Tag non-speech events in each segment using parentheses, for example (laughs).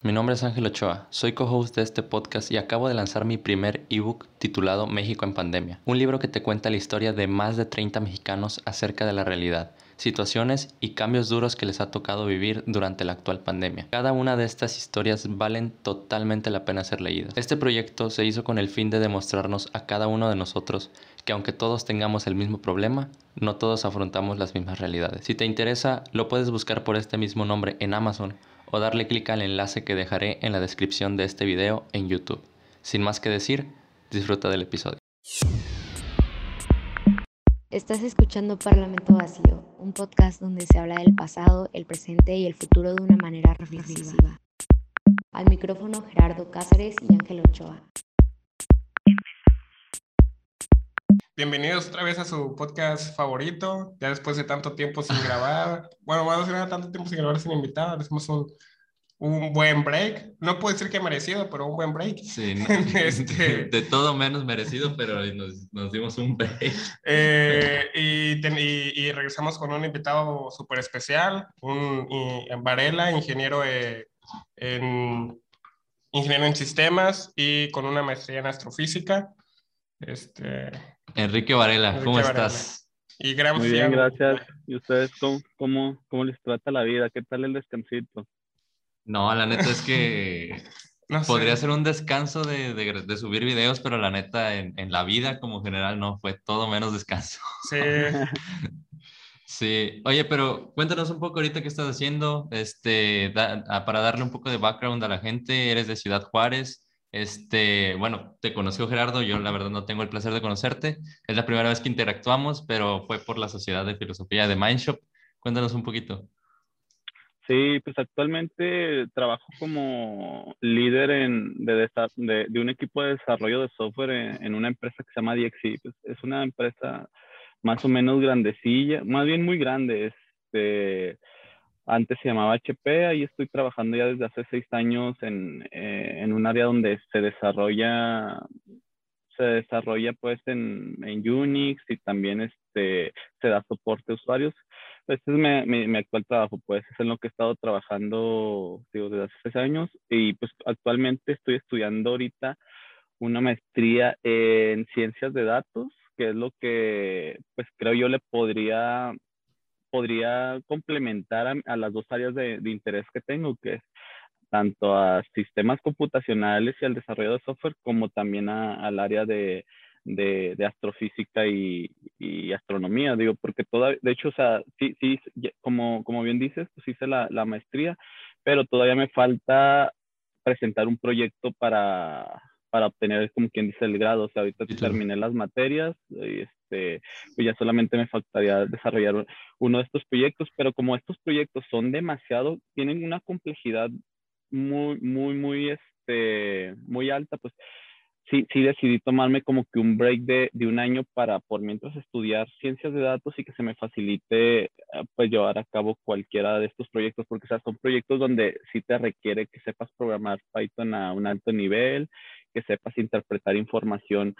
Mi nombre es Ángel Ochoa, soy co-host de este podcast y acabo de lanzar mi primer ebook titulado México en Pandemia, un libro que te cuenta la historia de más de 30 mexicanos acerca de la realidad, situaciones y cambios duros que les ha tocado vivir durante la actual pandemia. Cada una de estas historias valen totalmente la pena ser leídas. Este proyecto se hizo con el fin de demostrarnos a cada uno de nosotros que aunque todos tengamos el mismo problema, no todos afrontamos las mismas realidades. Si te interesa, lo puedes buscar por este mismo nombre en Amazon o darle clic al enlace que dejaré en la descripción de este video en YouTube. Sin más que decir, disfruta del episodio. Estás escuchando Parlamento Vacío, un podcast donde se habla del pasado, el presente y el futuro de una manera reflexiva. Al micrófono Gerardo Cáceres y Ángel Ochoa. Bienvenidos otra vez a su podcast favorito, ya después de tanto tiempo sin grabar. (laughs) Bueno, vamos a tener tanto tiempo sin grabar sin invitados, hicimos un, un buen break. No puedo decir que merecido, pero un buen break. Sí, (laughs) este... (laughs) de, todo menos merecido, pero nos, nos dimos un break. Eh, y, y, regresamos con un invitado súper especial, un Varela, ingeniero en, ingeniero en sistemas y con una maestría en astrofísica. Este, Enrique Varela, ¿cómo estás? Y gran Muy bien, gracias. ¿Y ustedes cómo, cómo, cómo, les trata la vida? ¿Qué tal el descansito? No, la neta es que (laughs) podría ser un descanso de, de, de, subir videos, pero la neta en, en, la vida como general no, fue todo menos descanso. Sí. (laughs) sí. Oye, pero cuéntanos un poco ahorita qué estás haciendo, este, da, para darle un poco de background a la gente, eres de Ciudad Juárez. Este, bueno, te conoció Gerardo, yo la verdad no tengo el placer de conocerte. Es la primera vez que interactuamos, pero fue por la Sociedad de Filosofía de Mindshop. Cuéntanos un poquito. Sí, pues actualmente trabajo como líder en, de, de, un equipo de desarrollo de software en, una empresa que se llama DXI. Pues es una empresa más o menos grandecilla, más bien muy grande. Este, antes se llamaba HP, ahí estoy trabajando ya desde hace seis años en, eh, en un área donde se desarrolla se desarrolla pues en, en, Unix y también este, se da soporte a usuarios. Este es mi, mi, actual trabajo, pues es en lo que he estado trabajando digo, desde hace seis años y pues actualmente estoy estudiando ahorita una maestría en ciencias de datos, que es lo que pues creo yo le podría podría complementar a, a las dos áreas de, de, interés que tengo, que es tanto a sistemas computacionales y al desarrollo de software, como también a, al área de, de, de astrofísica y, y, astronomía, digo, porque toda, de hecho, o sea, sí, sí, como, como bien dices, pues hice la, la maestría, pero todavía me falta presentar un proyecto para, para obtener, como quien dice, el grado. O sea, ahorita terminé las materias y este, pues ya solamente me faltaría desarrollar uno de estos proyectos, pero como estos proyectos son demasiado, tienen una complejidad muy, muy, muy, este, muy alta, pues sí, sí decidí tomarme como que un break de, de, un año para por mientras estudiar ciencias de datos y que se me facilite eh, pues llevar a cabo cualquiera de estos proyectos, porque o sea, son proyectos donde sí te requiere que sepas programar Python a un alto nivel, que sepas interpretar información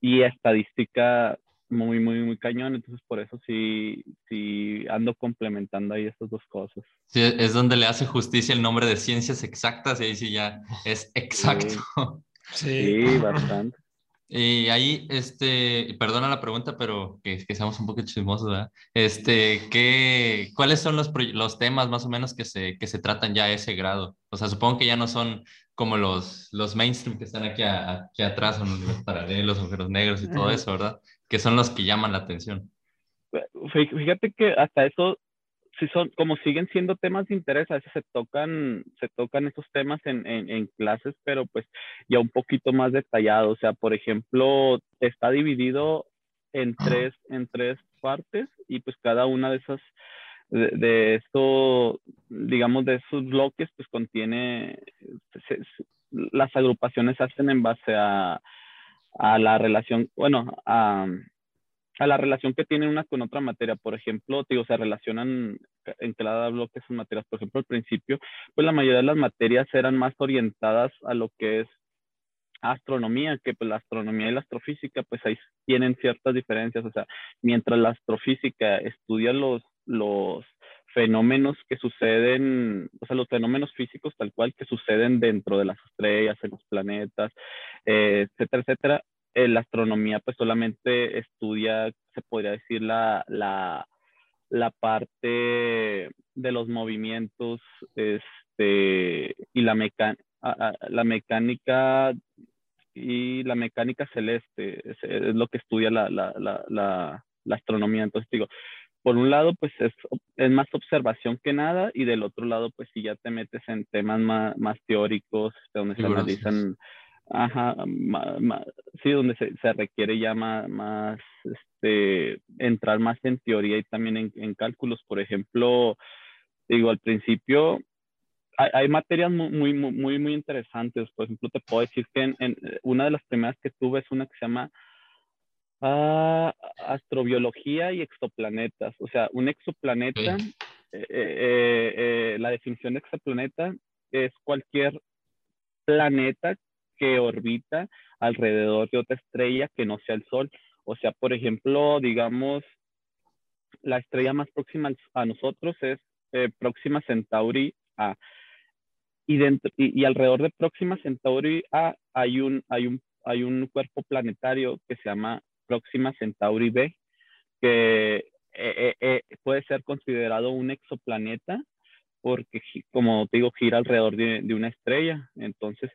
y estadística muy, muy, muy cañón. Entonces, por eso sí, sí ando complementando ahí estas dos cosas. Sí, es donde le hace justicia el nombre de ciencias exactas y ahí sí ya es exacto. Sí, (laughs) sí bastante. Y ahí, este, perdona la pregunta, pero que, que seamos un poco chismosos, ¿verdad? Este, ¿qué, ¿cuáles son los, los temas más o menos que se, que se tratan ya a ese grado? O sea, supongo que ya no son como los, los mainstream que están aquí, aquí atrás, son los paralelos, agujeros negros y todo eso, ¿verdad? Que son los que llaman la atención. Fíjate que hasta eso, si son, como siguen siendo temas de interés, a veces se tocan, se tocan esos temas en, en, en clases, pero pues ya un poquito más detallado. O sea, por ejemplo, está dividido en tres, en tres partes y pues cada una de esas de, de esto, digamos, de esos bloques, pues contiene, se, se, las agrupaciones hacen en base a, a la relación, bueno, a, a, la relación que tiene una con otra materia. Por ejemplo, digo, se relacionan en cada bloque esas materias. Por ejemplo, al principio, pues la mayoría de las materias eran más orientadas a lo que es astronomía, que pues la astronomía y la astrofísica, pues ahí tienen ciertas diferencias. O sea, mientras la astrofísica estudia los los fenómenos que suceden, o sea, los fenómenos físicos tal cual que suceden dentro de las estrellas, en los planetas, eh, etcétera, etcétera. Eh, la astronomía pues solamente estudia, se podría decir, la, la, la parte de los movimientos este, y la, la mecánica y la mecánica celeste es, lo que estudia la, la, la, la, astronomía. Entonces digo, por un lado, pues es, es, más observación que nada, y del otro lado, pues si ya te metes en temas más, más teóricos, donde se analizan, ajá, sí, donde se, se, requiere ya más, más, este, entrar más en teoría y también en, en cálculos. Por ejemplo, digo, al principio hay, hay, materias muy, muy, muy, muy interesantes. Por ejemplo, te puedo decir que en, una de las primeras que tuve es una que se llama uh, astrobiología y exoplanetas. O sea, un exoplaneta, eh, eh, eh, la definición de exoplaneta es cualquier planeta que orbita alrededor de otra estrella que no sea el Sol. O sea, por ejemplo, digamos, la estrella más próxima a nosotros es Próxima Centauri A y, dentro, y, alrededor de Próxima Centauri A hay un, hay, un, hay un cuerpo planetario que se llama Próxima Centauri B, que eh, eh, eh, puede ser considerado un exoplaneta porque, como te digo, gira alrededor de, de una estrella. Entonces,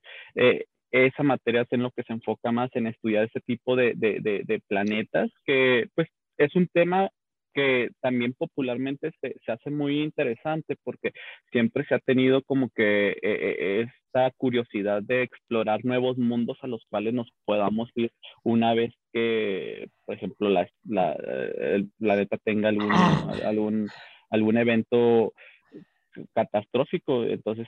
esa materia es en lo que se enfoca más en estudiar ese tipo de, planetas, que pues es un tema que también popularmente se, hace muy interesante porque siempre se ha tenido como que eh, eh, esta curiosidad de explorar nuevos mundos a los cuales nos podamos ir una vez que, por ejemplo, la, la, el planeta tenga algún, algún, algún evento catastrófico. Entonces,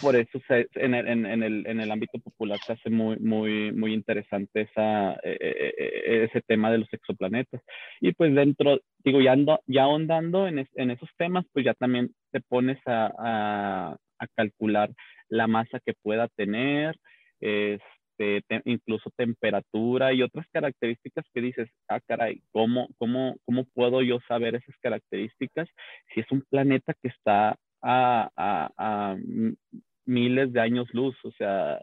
por eso en, el, en, el, en, el, ámbito popular se hace muy, muy, muy interesante esa, e, e, e, ese tema de los exoplanetas. Y pues dentro, digo, ya, ando, ya ahondando en, en esos temas, pues ya también te pones a, a, a calcular la masa que pueda tener, este, incluso temperatura y otras características que dices, ah, caray, ¿cómo, cómo, ¿cómo puedo yo saber esas características si es un planeta que está a, a, miles de años luz, o sea,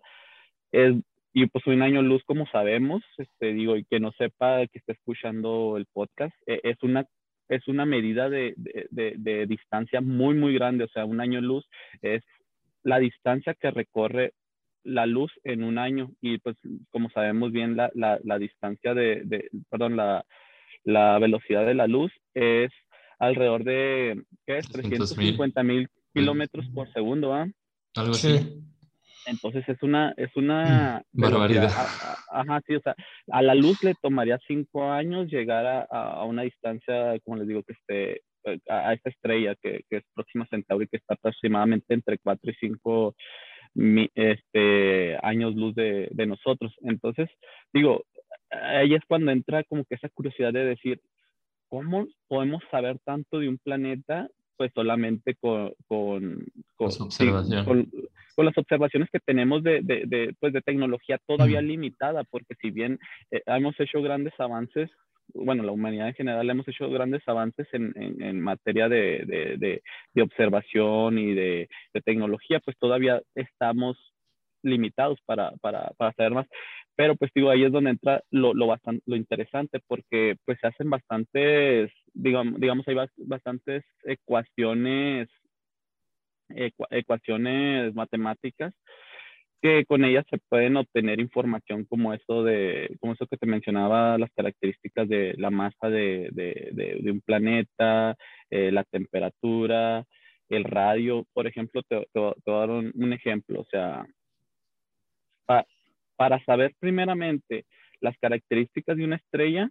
es, y pues un año luz como sabemos, este, digo, y que no sepa que está escuchando el podcast, e, es una es una medida de, de, de, distancia muy, muy grande. O sea, un año luz es la distancia que recorre la luz en un año. Y pues, como sabemos bien, la, la, la distancia de, de, perdón, la, la velocidad de la luz es alrededor de, ¿qué es? 350 mil kilómetros por segundo, ¿ah? Algo así. Entonces es una, es una... Mm, barbaridad. Ajá, sí, o sea, a la luz le tomaría cinco años llegar a, a una distancia, como les digo, que esté a, esta estrella que, que, es Próxima Centauri, que está aproximadamente entre 4 y 5 este, años luz de, de, nosotros. Entonces, digo, ahí es cuando entra como que esa curiosidad de decir, ¿cómo podemos saber tanto de un planeta? Pues solamente con, con, con, con, las observaciones que tenemos de, de, de, pues de tecnología todavía limitada, porque si bien eh, hemos hecho grandes avances, bueno, la humanidad en general hemos hecho grandes avances en, en, en materia de, de, observación y de, tecnología, pues todavía estamos limitados para, para, para saber más. Pero pues digo, ahí es donde entra lo, lo, bastante, lo interesante, porque pues se hacen bastantes, digamos, digamos hay bastantes ecuaciones, ecuaciones matemáticas que con ellas se pueden obtener información como eso de, como eso que te mencionaba, las características de la masa de, de, de, un planeta, eh, la temperatura, el radio. Por ejemplo, te, te, voy a dar un, un ejemplo, o sea, para saber primeramente las características de una estrella,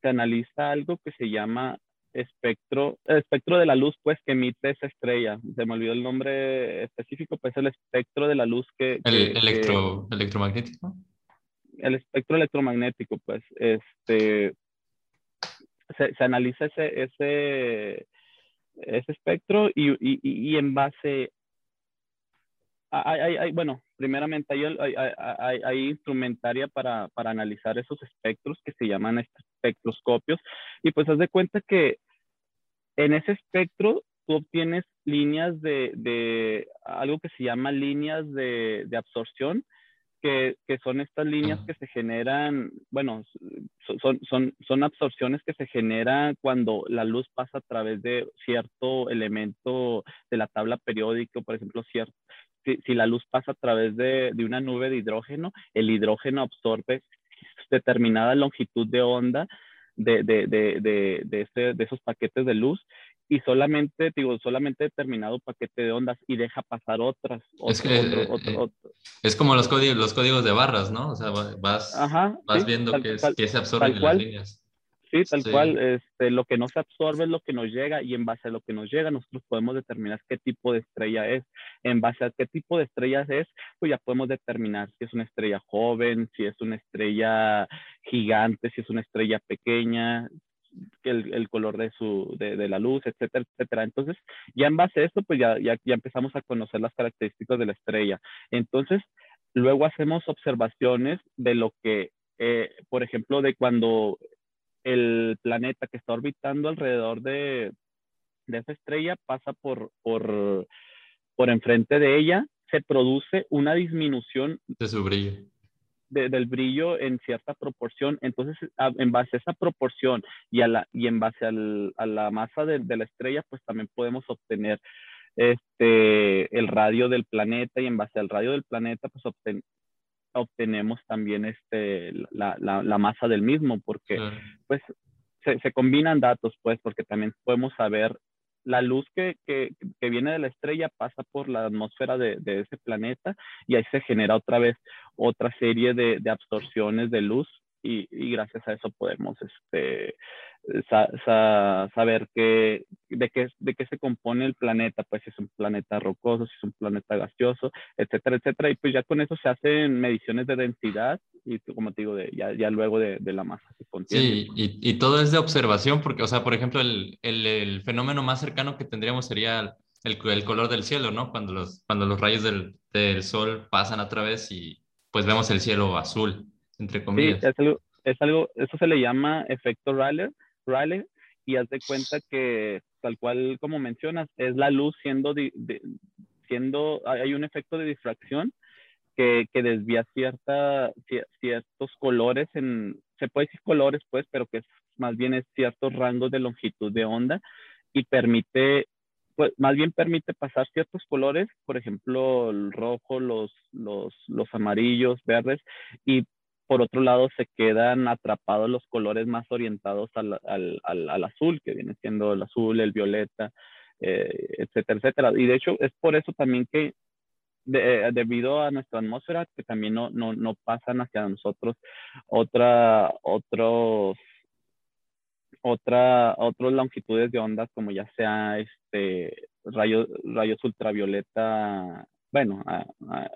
se analiza algo que se llama espectro, el espectro de la luz pues que emite esa estrella. Se me olvidó el nombre específico, pues el espectro de la luz que... El electro, electromagnético. El espectro electromagnético, pues, este, se, se analiza ese, ese, ese espectro y, y, y en base hay, hay, bueno, primeramente hay, hay, hay instrumentaria para, para, analizar esos espectros que se llaman espectroscopios. Y pues haz de cuenta que en ese espectro tú obtienes líneas de, de algo que se llama líneas de, de absorción, que, que, son estas líneas que se generan, bueno, son, son, son absorciones que se generan cuando la luz pasa a través de cierto elemento de la tabla periódica, por ejemplo, cierto, si, si la luz pasa a través de, de, una nube de hidrógeno, el hidrógeno absorbe determinada longitud de onda de, de, de, de, este, de esos paquetes de luz y solamente, digo, solamente determinado paquete de ondas y deja pasar otras. es, que, otro, otro, otro, es como los códigos, los códigos de barras, ¿no? O sea, vas, Ajá, vas sí, viendo tal, que, tal, que, se absorben en las líneas. Sí, tal sí. cual, este, lo que no se absorbe es lo que nos llega y en base a lo que nos llega nosotros podemos determinar qué tipo de estrella es. En base a qué tipo de estrellas es, pues ya podemos determinar si es una estrella joven, si es una estrella gigante, si es una estrella pequeña, el, el, color de, su, de, de, la luz, etcétera, etcétera. Entonces, ya en base a esto, pues ya, ya, ya empezamos a conocer las características de la estrella. Entonces, luego hacemos observaciones de lo que, eh, por ejemplo, de cuando el planeta que está orbitando alrededor de, de esa estrella pasa por, por, por enfrente de ella, se produce una disminución de su brillo. De, del brillo en cierta proporción. Entonces, a, en base a esa proporción y, a la, y en base al, a la masa de, de, la estrella, pues también podemos obtener este, el radio del planeta y en base al radio del planeta, pues obten, obtenemos también este, la, la, la, masa del mismo, porque claro. pues se, se, combinan datos, pues, porque también podemos saber la luz que, que, que, viene de la estrella pasa por la atmósfera de, de, ese planeta y ahí se genera otra vez otra serie de, de absorciones de luz y, gracias a eso podemos este, sa, saber que, de, qué, de qué se compone el planeta, pues si es un planeta rocoso, si es un planeta gaseoso, etcétera, etcétera. Y pues ya con eso se hacen mediciones de densidad y como te digo, de, ya, ya luego de, de, la masa que contiene. Sí, y, y, todo es de observación, porque, o sea, por ejemplo, el, el, el fenómeno más cercano que tendríamos sería el, el, color del cielo, ¿no? Cuando los, cuando los rayos del, del sol pasan a través y pues vemos el cielo azul, entre comillas. Sí, es algo, es algo, eso se le llama efecto Rayleigh, Rayleigh y haz de cuenta que tal cual como mencionas, es la luz siendo, de, de, siendo hay un efecto de difracción que, que desvía cierta, ciertos colores en, se puede decir colores pues, pero que es, más bien es ciertos rangos de longitud de onda y permite, pues más bien permite pasar ciertos colores, por ejemplo, el rojo, los, los, los amarillos, verdes, y por otro lado se quedan atrapados los colores más orientados al, al, al, al azul, que viene siendo el azul, el violeta, eh, etcétera, etcétera. Y de hecho es por eso también que eh, debido a nuestra atmósfera, que también no, no, no pasan hacia nosotros otra, otros, otra, otras longitudes de ondas, como ya sea este, rayos, rayos ultravioleta bueno, a, a,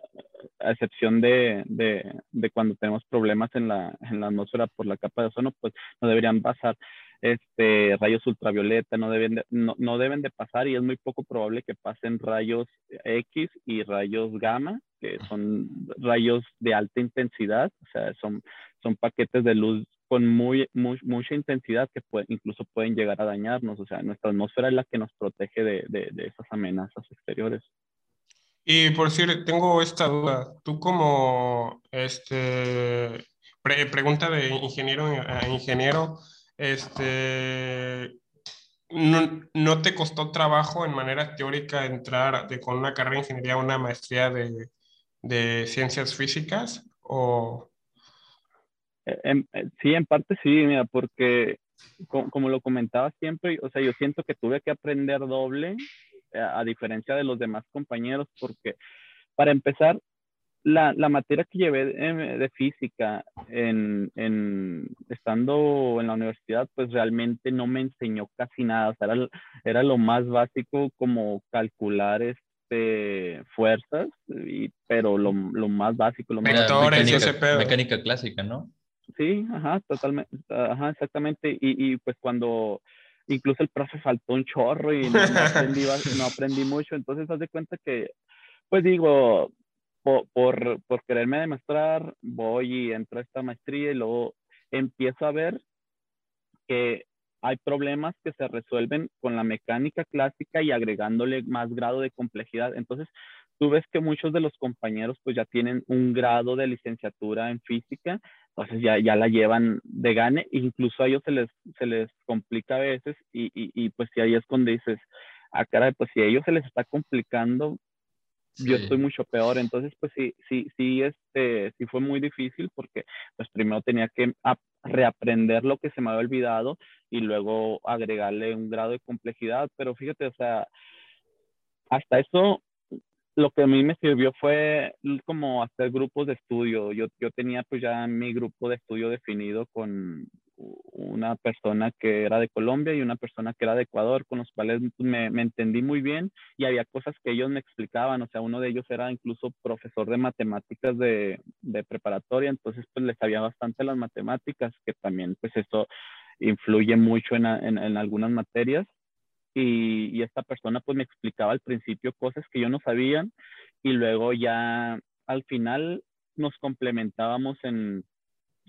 a excepción de, de, de, cuando tenemos problemas en la, en la atmósfera por la capa de ozono, pues no deberían pasar este, rayos ultravioleta, no deben, de, no, no deben de pasar y es muy poco probable que pasen rayos X y rayos gamma, que son rayos de alta intensidad, o sea, son, son paquetes de luz con muy, muy, mucha intensidad que puede, incluso pueden llegar a dañarnos, o sea, nuestra atmósfera es la que nos protege de, de, de esas amenazas exteriores. Y por decir, tengo esta duda. Tú como, este, pre pregunta de ingeniero a ingeniero, este, no, ¿no, te costó trabajo en manera teórica entrar de, con una carrera de ingeniería a una maestría de, de ciencias físicas? O... En, sí, en parte sí, mira, porque como, como lo comentaba siempre, o sea, yo siento que tuve que aprender doble a diferencia de los demás compañeros, porque para empezar, la, la materia que llevé de, de física en, en, estando en la universidad, pues realmente no me enseñó casi nada, o sea, era, era lo más básico como calcular este, fuerzas, y, pero lo, lo más básico, lo más mecánica, mecánica clásica, ¿no? Sí, ajá, totalmente, ajá, exactamente, y, y pues cuando incluso el profe faltó un chorro y no, aprendí, mucho, entonces haz de cuenta que, pues digo, por, quererme demostrar, voy y entro a esta maestría y luego empiezo a ver que hay problemas que se resuelven con la mecánica clásica y agregándole más grado de complejidad. Entonces, tú ves que muchos de los compañeros pues ya tienen un grado de licenciatura en física, entonces ya, ya la llevan de gane, incluso a ellos se les, se les complica a veces y, y, y pues si ahí es cuando dices, a ah, cara, pues si a ellos se les está complicando, yo estoy mucho peor. Entonces, pues sí, sí, sí, este, sí fue muy difícil porque pues primero tenía que reaprender lo que se me había olvidado y luego agregarle un grado de complejidad. Pero fíjate, o sea, hasta eso lo que a mí me sirvió fue como hacer grupos de estudio. Yo, yo tenía pues ya mi grupo de estudio definido con una persona que era de Colombia y una persona que era de Ecuador, con los cuales me, me, entendí muy bien y había cosas que ellos me explicaban. O sea, uno de ellos era incluso profesor de matemáticas de, de preparatoria, entonces pues les sabía bastante las matemáticas, que también pues eso influye mucho en, en, en algunas materias y, esta persona pues me explicaba al principio cosas que yo no sabía y luego ya al final nos complementábamos en,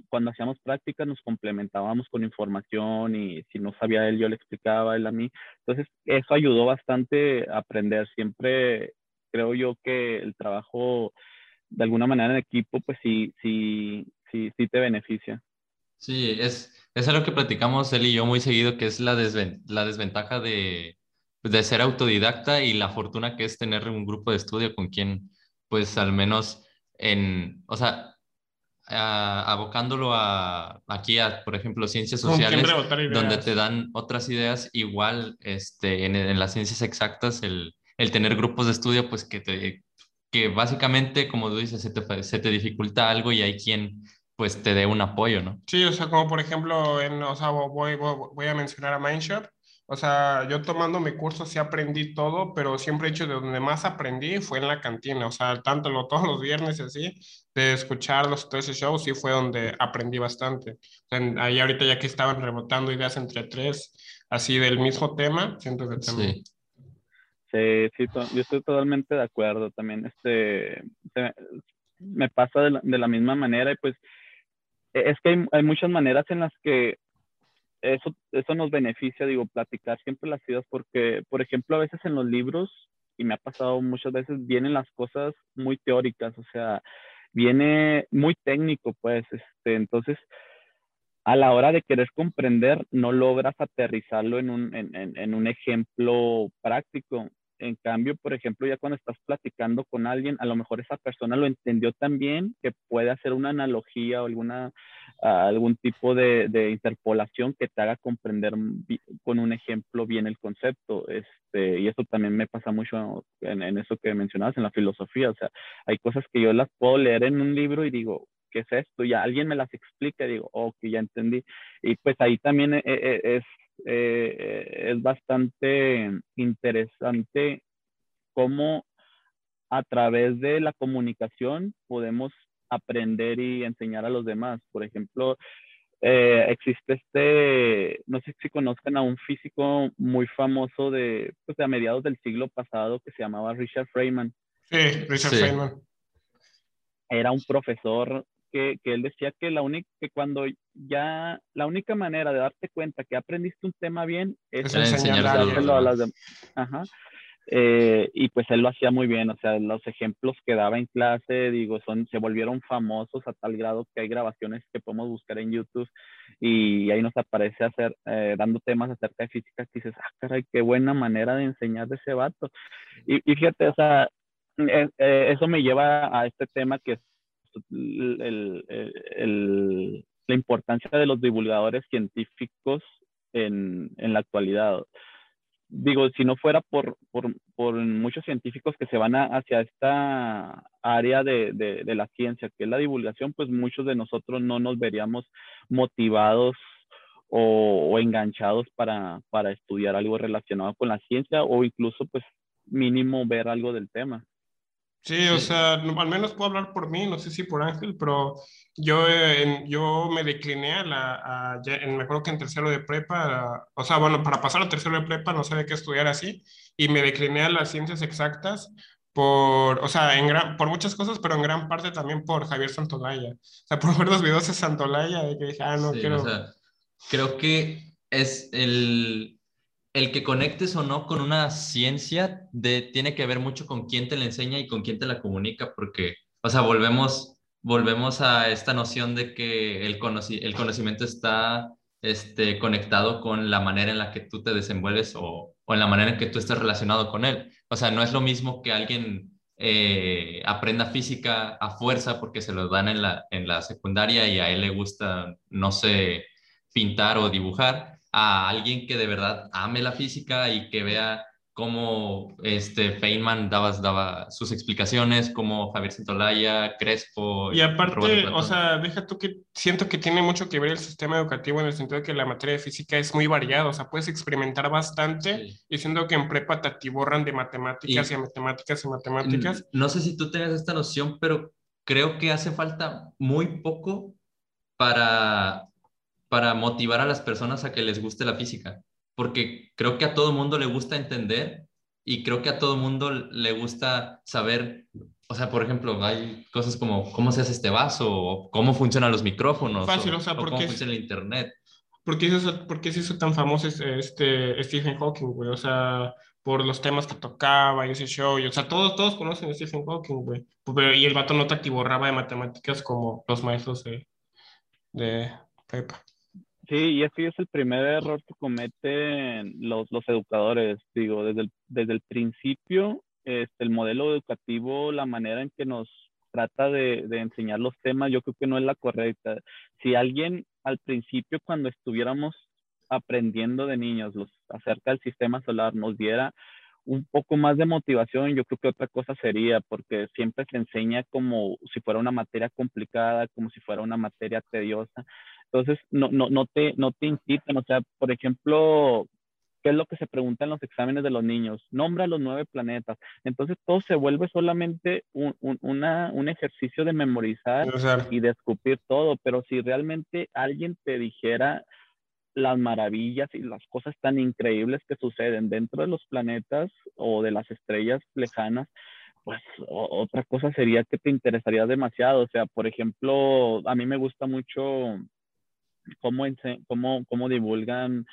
cuando hacíamos prácticas nos complementábamos con información y si no sabía él yo le explicaba él a mí. Entonces eso ayudó bastante a aprender. Siempre creo yo que el trabajo de alguna manera en equipo pues sí, sí, sí, sí te beneficia. Sí, es, es algo que platicamos él y yo muy seguido, que es la, la desventaja de, pues, de ser autodidacta y la fortuna que es tener un grupo de estudio con quien, pues al menos en, o sea, abocándolo a, aquí a, por ejemplo, ciencias sociales, donde te dan otras ideas, igual este, en, en las ciencias exactas, el, el, tener grupos de estudio, pues que, te, que básicamente, como tú dices, se te, se te dificulta algo y hay quien pues te dé un apoyo, ¿no? Sí, o sea, como por ejemplo, en, o sea, voy, voy, a mencionar a Mindshot. O sea, yo tomando mi curso sí aprendí todo, pero siempre he dicho de donde más aprendí fue en la cantina. O sea, tanto lo, (laughs) todos los viernes y así, de escuchar los tres shows, sí fue donde aprendí bastante. O sea, ahí ahorita ya que estaban rebotando ideas entre tres, así del mismo tema, siento que también... Sí. Sí, sí, yo estoy totalmente de acuerdo también. Este, me pasa de la, de la misma manera y pues es que hay, muchas maneras en las que eso, eso nos beneficia, digo, platicar siempre las ideas, porque, por ejemplo, a veces en los libros, y me ha pasado muchas veces, vienen las cosas muy teóricas, o sea, viene muy técnico, pues, este, entonces, a la hora de querer comprender, no logras aterrizarlo en un, en, en un ejemplo práctico. En cambio, por ejemplo, ya cuando estás platicando con alguien, a lo mejor esa persona lo entendió tan bien que puede hacer una analogía o alguna, ah, algún tipo de, de, interpolación que te haga comprender con un ejemplo bien el concepto. Este, y eso también me pasa mucho en, en, eso que mencionabas, en la filosofía. O sea, hay cosas que yo las puedo leer en un libro y digo, ¿qué es esto? Y alguien me las explica digo, oh, que ya entendí. Y pues ahí también eh, eh, es eh, es bastante interesante cómo a través de la comunicación podemos aprender y enseñar a los demás. Por ejemplo, eh, existe este, no sé si conozcan a un físico muy famoso de, pues, a mediados del siglo pasado que se llamaba Richard Feynman. Sí, Richard Feynman. Era un profesor que, él decía que la única, que cuando ya, la única manera de darte cuenta que aprendiste un tema bien es, enseñárselo a las demás. Ajá. Eh, y pues él lo hacía muy bien, o sea, los ejemplos que daba en clase, digo, son, se volvieron famosos a tal grado que hay grabaciones que podemos buscar en YouTube y ahí nos aparece hacer, eh, dando temas acerca de física que dices, ah, caray, qué buena manera de enseñar de ese vato. Y, y fíjate, o sea, eh, eso me lleva a este tema que la importancia de los divulgadores científicos en, en, la actualidad. Digo, si no fuera por, por, por muchos científicos que se van hacia esta área de, de, de, la ciencia, que es la divulgación, pues muchos de nosotros no nos veríamos motivados o, o enganchados para, para estudiar algo relacionado con la ciencia o incluso pues mínimo ver algo del tema. Sí, o sea, al menos puedo hablar por mí, no sé si por Ángel, pero yo, eh, yo me decliné a la, en, me acuerdo que en tercero de prepa, o sea, bueno, para pasar a tercero de prepa no sabía qué estudiar así, y me decliné a las ciencias exactas por, o sea, en gran, por muchas cosas, pero en gran parte también por Javier Santolaya. O sea, (laughs) por ver los videos de Santolaya, de que dije, ah, no quiero... creo que es el, el que conectes o no con una ciencia de, tiene que ver mucho con quién te la enseña y con quién te la comunica, porque, o sea, volvemos, volvemos a esta noción de que el, conocimiento está este, conectado con la manera en la que tú te desenvuelves o, o en la manera en que tú estás relacionado con él. O sea, no es lo mismo que alguien eh, aprenda física a fuerza porque se lo dan en la, en la secundaria y a él le gusta, no sé, pintar o dibujar, a alguien que de verdad ame la física y que vea cómo este Feynman daba, daba sus explicaciones, como Javier Santolaya, Crespo. Y aparte, o sea, deja tú que siento que tiene mucho que ver el sistema educativo en el sentido de que la materia de física es muy variada, o sea, puedes experimentar bastante y siento que en prepa te atiborran de matemáticas y, matemáticas y matemáticas. No sé si tú tengas esta noción, pero creo que hace falta muy poco para, para motivar a las personas a que les guste la física porque creo que a todo mundo le gusta entender y creo que a todo mundo le gusta saber, o sea, por ejemplo, hay cosas como cómo se hace este vaso, o cómo funcionan los micrófonos, Fácil, o, sea, cómo funciona el internet. ¿Por qué, eso, ¿Por qué se hizo tan famoso este Stephen Hawking, güey? O sea, por los temas que tocaba y ese show, y, o sea, todos, todos conocen a Stephen Hawking, güey. Y el vato no te atiborraba de matemáticas como los maestros de, de Pepa. Sí, y ese es el primer error que cometen los, los educadores. Digo, desde el, desde el principio, este, el modelo educativo, la manera en que nos trata de, de, enseñar los temas, yo creo que no es la correcta. Si alguien al principio, cuando estuviéramos aprendiendo de niños los, acerca del sistema solar, nos diera un poco más de motivación, yo creo que otra cosa sería, porque siempre se enseña como si fuera una materia complicada, como si fuera una materia tediosa. Entonces, no, no, no, te, no te incitan, o sea, por ejemplo, ¿qué es lo que se pregunta en los exámenes de los niños? Nombra los nueve planetas. Entonces, todo se vuelve solamente un, un, una, un ejercicio de memorizar y de escupir todo, pero si realmente alguien te dijera las maravillas y las cosas tan increíbles que suceden dentro de los planetas o de las estrellas lejanas, pues otra cosa sería que te interesaría demasiado. O sea, por ejemplo, a mí me gusta mucho cómo, cómo, cómo divulgan,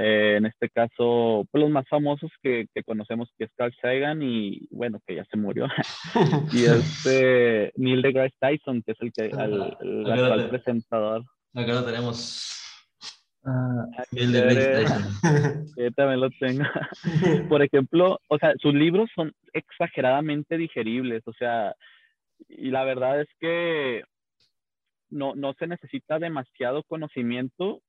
eh, en este caso, pues los más famosos que, que, conocemos, que es Carl Sagan y, bueno, que ya se murió, (laughs) y este Neil deGrasse Tyson, que es el, que, el, el actual presentador. Acá lo tenemos. Ah, deGrasse Tyson. (laughs) Yo también lo tengo. (laughs) Por ejemplo, o sea, sus libros son exageradamente digeribles, o sea, y la verdad es que no, no se necesita demasiado conocimiento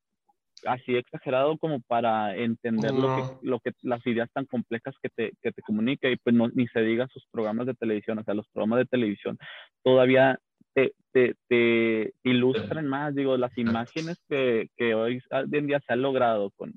así exagerado como para entender lo, que, lo que las ideas tan complejas que te, que te comunica y pues no, ni se diga sus programas de televisión, o sea, los programas de televisión todavía te, te, te ilustran más, digo, las imágenes que, que, hoy en día se han logrado con,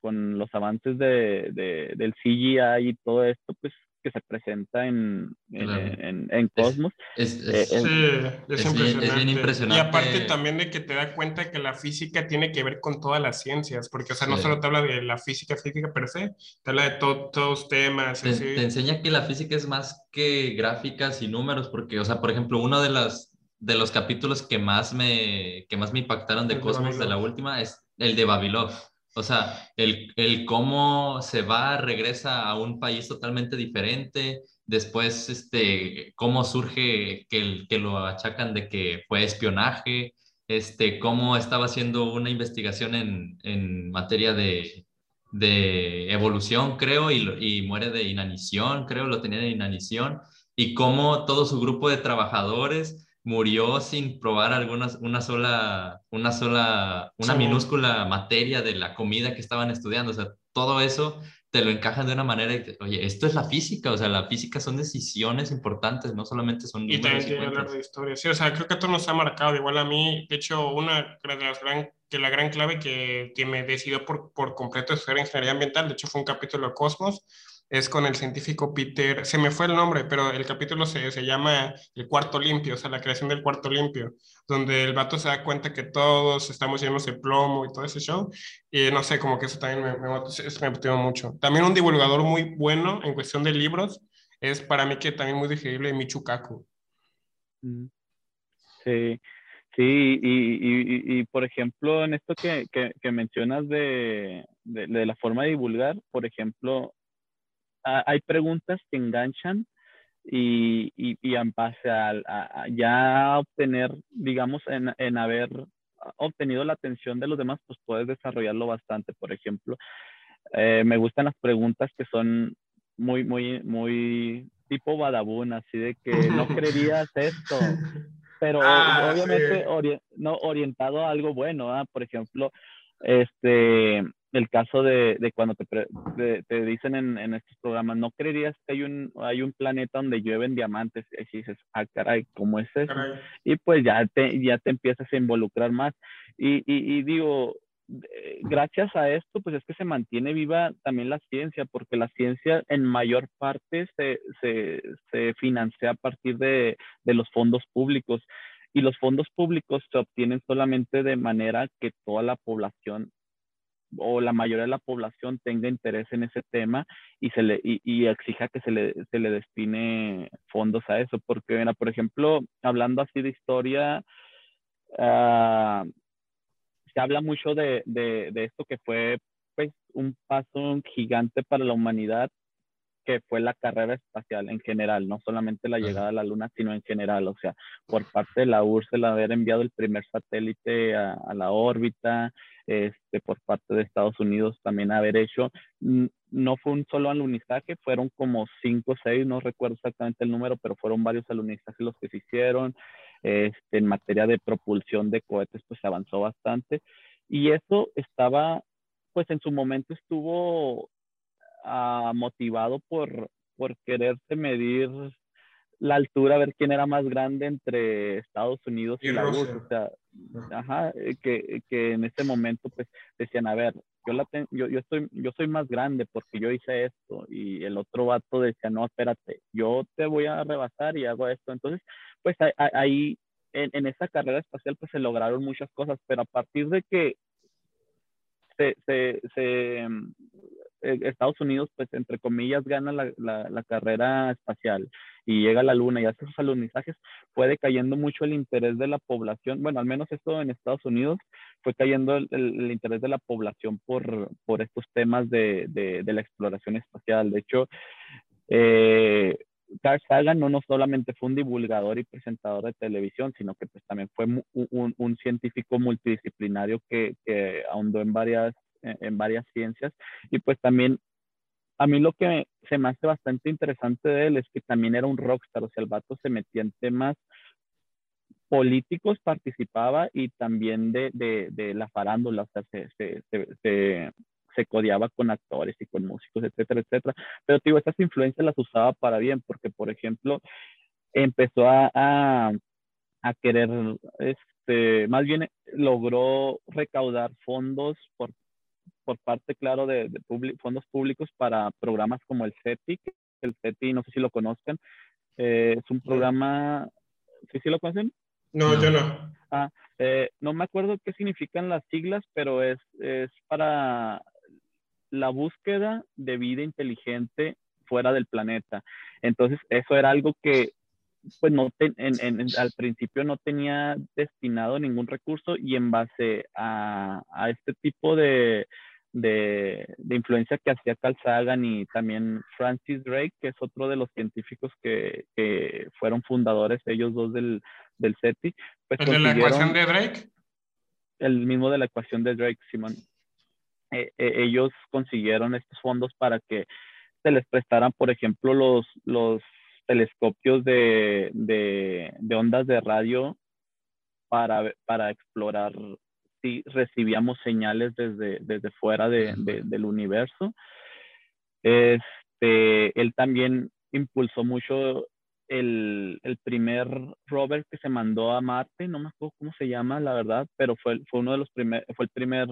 con los avances de, de, del CGI y todo esto, pues que se presenta en, en, en, Cosmos. Es, es, eh, bien, impresionante. Y aparte también de que te da cuenta que la física tiene que ver con todas las ciencias, porque, o sea, no solo te habla de la física física per se, te habla de todos los temas. Te, te, enseña que la física es más que gráficas y números, porque, o sea, por ejemplo, uno de, las, de los capítulos que más me, que más me impactaron de Cosmos de la última es el de Babilov o sea, el, el, cómo se va, regresa a un país totalmente diferente, después, este, cómo surge que, que lo achacan de que fue espionaje, este, cómo estaba haciendo una investigación en, en materia de, de, evolución, creo, y, muere de inanición, creo, lo tenía de inanición, y cómo todo su grupo de trabajadores murió sin probar algunas, una sola, una sola, una minúscula materia de la comida que estaban estudiando. O sea, todo eso te lo encajan de una manera y oye, esto es la física, o sea, la física son decisiones importantes, no solamente son... Y también tiene hablar de historia, sí, o sea, creo que esto nos ha marcado, igual a mí, de hecho, una de las gran, que la gran clave que, que me decidió por, por completo estudiar ingeniería ambiental, de hecho fue un capítulo de Cosmos, es con el científico Peter, se me fue el nombre, pero el capítulo se, se, llama El cuarto limpio, o sea, la creación del cuarto limpio, donde el vato se da cuenta que todos estamos llenos de plomo y todo ese show, y no sé, como que eso también me, me, me motivó mucho. También un divulgador muy bueno en cuestión de libros es para mí que también muy digerible Michu Kaku. Mm. Sí, Sí, y, y, por ejemplo, en esto que, que, mencionas de, de, de, la forma de divulgar, por ejemplo, hay preguntas que enganchan y, y, en base a, ya obtener, digamos, en, en haber obtenido la atención de los demás, pues puedes desarrollarlo bastante. Por ejemplo, eh, me gustan las preguntas que son muy, muy, muy tipo badabun, así de que no (laughs) creerías esto, pero ah, obviamente no orientado a algo bueno, ¿ah? por ejemplo, este, el caso de, de cuando te, te dicen en, en, estos programas, no creerías que hay un, hay un planeta donde llueven diamantes, y dices, ah, caray, ¿cómo es eso? Y pues ya te, ya te empiezas a involucrar más. Y, y, y digo, eh, gracias a esto, pues es que se mantiene viva también la ciencia, porque la ciencia en mayor parte se, se, se financia a partir de, de, los fondos públicos. Y los fondos públicos se obtienen solamente de manera que toda la población o la mayoría de la población tenga interés en ese tema y se le y, exija que se le, se le destine fondos a eso. Porque, mira, por ejemplo, hablando así de historia, uh, se habla mucho de, de, de, esto que fue pues, un paso gigante para la humanidad, que fue la carrera espacial en general, no solamente la llegada a la Luna, sino en general. O sea, por parte de la URSS, el haber enviado el primer satélite a, a la órbita, este, por parte de Estados Unidos también haber hecho, no fue un solo alunizaje, fueron como cinco o seis, no recuerdo exactamente el número, pero fueron varios alunizajes los que se hicieron. Este, en materia de propulsión de cohetes, pues se avanzó bastante. Y eso estaba, pues en su momento estuvo ah, motivado por, por quererse medir la altura, a ver quién era más grande entre Estados Unidos y, la URSS. O sea, ajá, eh, que, que, en ese momento pues decían, a ver, yo, la yo, yo, estoy, yo soy más grande porque yo hice esto y el otro vato decía, no, espérate, yo te voy a rebasar y hago esto. Entonces, pues ahí en, en esa carrera espacial pues se lograron muchas cosas, pero a partir de que se, se, se, eh, Estados Unidos, pues entre comillas, gana la, la, carrera espacial y llega a la Luna y hace sus alunizajes, fue decayendo mucho el interés de la población, bueno, al menos esto en Estados Unidos, fue cayendo el, el, interés de la población por, por estos temas de, de, de la exploración espacial. De hecho, eh, Carl Sagan no, no solamente fue un divulgador y presentador de televisión, sino que pues también fue un, un científico multidisciplinario que, que ahondó en varias en varias ciencias. Y pues también a mí lo que se me hace bastante interesante de él es que también era un rockstar, o sea, el vato se metía en temas políticos, participaba y también de, de, de la farándula, o sea, se, se, se, se, codeaba con actores y con músicos, etcétera, etcétera. Pero digo, estas influencias las usaba para bien, porque por ejemplo, empezó a, a, a querer, este, más bien logró recaudar fondos por por parte, claro, de, fondos públicos para programas como el CETI. El CETI, no sé si lo conozcan, eh, es un programa, ¿sí, sí lo conocen? No, yo no. Ah, eh, no me acuerdo qué significan las siglas, pero es, es para la búsqueda de vida inteligente fuera del planeta. Entonces, eso era algo que pues no en, al principio no tenía destinado ningún recurso y en base a, a este tipo de, de, de, influencia que hacía Carl Sagan y también Francis Drake, que es otro de los científicos que, que fueron fundadores, ellos dos del, del SETI. Pues ¿El de la ecuación de Drake? El mismo de la ecuación de Drake, Simón. Eh, eh, ellos consiguieron estos fondos para que se les prestaran, por ejemplo, los, los telescopios de, de, de ondas de radio para, para explorar recibíamos señales desde, desde fuera de, del universo. Este, él también impulsó mucho el, el, primer rover que se mandó a Marte, no me acuerdo cómo se llama, la verdad, pero fue, fue uno de los primeros, fue el primer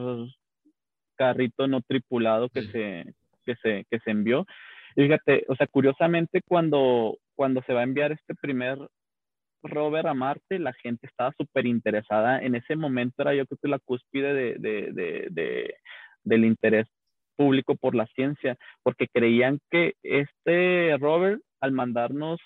carrito no tripulado que, se, que, se, que se envió. fíjate, o sea, curiosamente cuando, cuando se va a enviar este primer rover a Marte, la gente estaba súper interesada. En ese momento era yo creo que la cúspide de, de, de, de, del interés público por la ciencia, porque creían que este rover, al mandarnos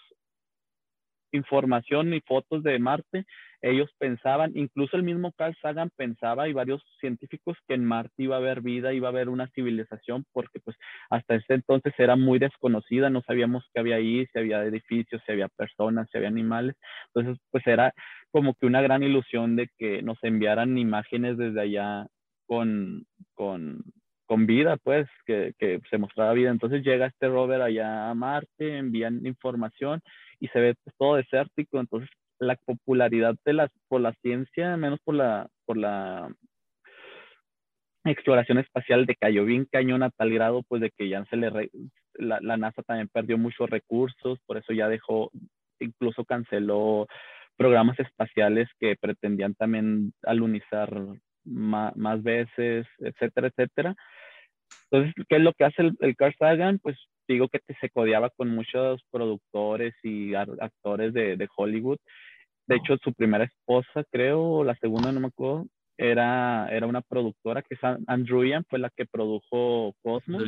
información ni fotos de Marte, ellos pensaban, incluso el mismo Carl Sagan pensaba y varios científicos que en Marte iba a haber vida, iba a haber una civilización, porque pues hasta ese entonces era muy desconocida, no sabíamos qué había ahí, si había edificios, si había personas, si había animales. Entonces pues era como que una gran ilusión de que nos enviaran imágenes desde allá con, con, con vida, pues, que, que, se mostraba vida. Entonces llega este rover allá a Marte, envían información y se ve todo desértico. Entonces la popularidad de las, por la ciencia, menos por la, por la exploración espacial decayó bien cañón a tal grado pues de que ya se le la, la, NASA también perdió muchos recursos, por eso ya dejó, incluso canceló programas espaciales que pretendían también alunizar más veces, etcétera, etcétera. Entonces, ¿qué es lo que hace el, el Carl Sagan? Pues digo que se codeaba con muchos productores y actores de, de, Hollywood. De hecho, su primera esposa, creo, la segunda, no me acuerdo, era, era una productora que es Andrewian, fue la que produjo Cosmos.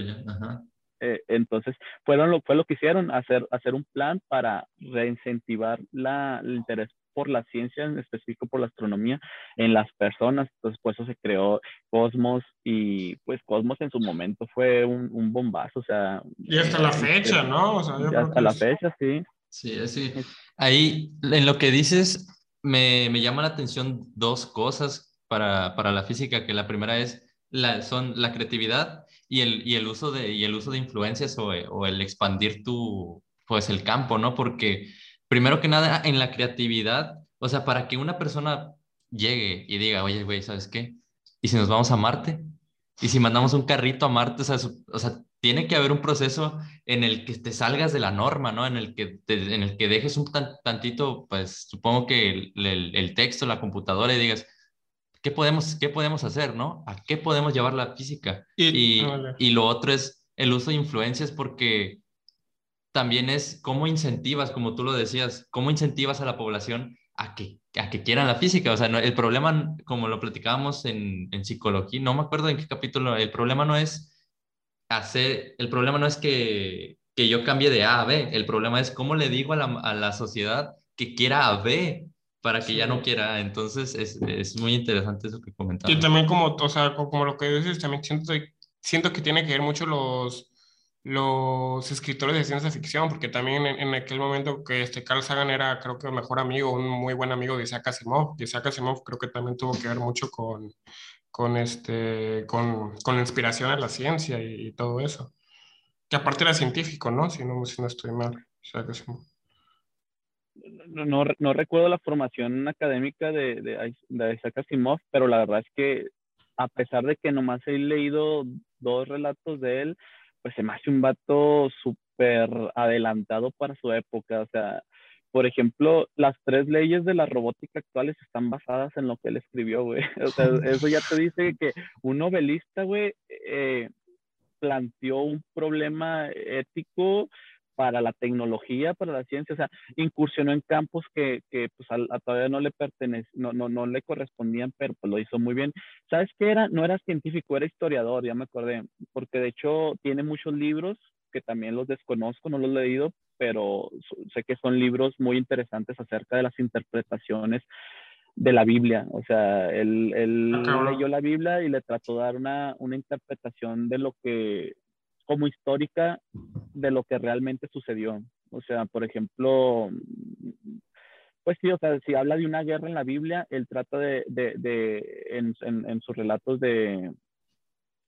Eh, entonces, fueron lo, fue lo que hicieron, hacer, hacer un plan para reincentivar la, el interés por la ciencia, en específico por la astronomía, en las personas. Entonces, por eso se creó Cosmos y pues Cosmos en su momento fue un, un bombazo, o sea... Y hasta la fecha, ¿no? O sea, hasta la fecha, sí. Sí, sí. Ahí, en lo que dices, me, me llama la atención dos cosas para, para, la física, que la primera es, la, son la creatividad y el, y el, uso, de, y el uso de influencias o, o el expandir tu, pues el campo, ¿no? Porque primero que nada, en la creatividad, o sea, para que una persona llegue y diga, oye, güey, ¿sabes qué? ¿Y si nos vamos a Marte? ¿Y si mandamos un carrito a Marte? O sea, tiene que haber un proceso en el que te salgas de la norma, ¿no? En el que, en el que dejes un tantito, pues supongo que el, el, texto, la computadora y digas, ¿qué podemos, ¿qué podemos hacer, no? ¿A qué podemos llevar la física? Y, y, y lo otro es el uso de influencias porque también es cómo incentivas, como tú lo decías, cómo incentivas a la población a que, a que quieran la física. O sea, el problema, como lo platicábamos en, en, psicología, no me acuerdo en qué capítulo, el problema no es hacer, el problema no es que, que yo cambie de A a B, el problema es cómo le digo a la, a la sociedad que quiera a B para que ya no quiera. Entonces, es, es, muy interesante eso que comentabas. Y también como, o sea, como lo que dices, también siento, siento que tiene que ver mucho los los escritores de ciencia ficción, porque también en, aquel momento que este Carl Sagan era, creo que, el mejor amigo, un muy buen amigo de Isaac Asimov. Y Isaac Asimov creo que también tuvo que ver mucho con, con, este, con, con inspiración en la ciencia y, todo eso. Que aparte era científico, ¿no? Si no, si no estoy mal, Isaac Asimov. No, no, no, recuerdo la formación académica de, de, de Isaac Asimov, pero la verdad es que a pesar de que nomás he leído dos relatos de él, pues se me hace un vato súper adelantado para su época. O sea, por ejemplo, las tres leyes de la robótica actuales están basadas en lo que él escribió, güey. (laughs) O sea, eso ya te dice que un novelista, güey, eh, planteó un problema ético para la tecnología, para la ciencia, o sea, incursionó en campos que, que pues, a, todavía no le pertenecían, no, no, no le correspondían, pero pues lo hizo muy bien. ¿Sabes qué era? No era científico, era historiador, ya me acordé, porque de hecho tiene muchos libros que también los desconozco, no los he leído, pero sé que son libros muy interesantes acerca de las interpretaciones de la Biblia. O sea, él, él ah, leyó la Biblia y le trató de dar una, una interpretación de lo que como histórica de lo que realmente sucedió. O sea, por ejemplo, pues sí, o sea, si habla de una guerra en la Biblia, él trata de, de, de en, en, en, sus relatos de,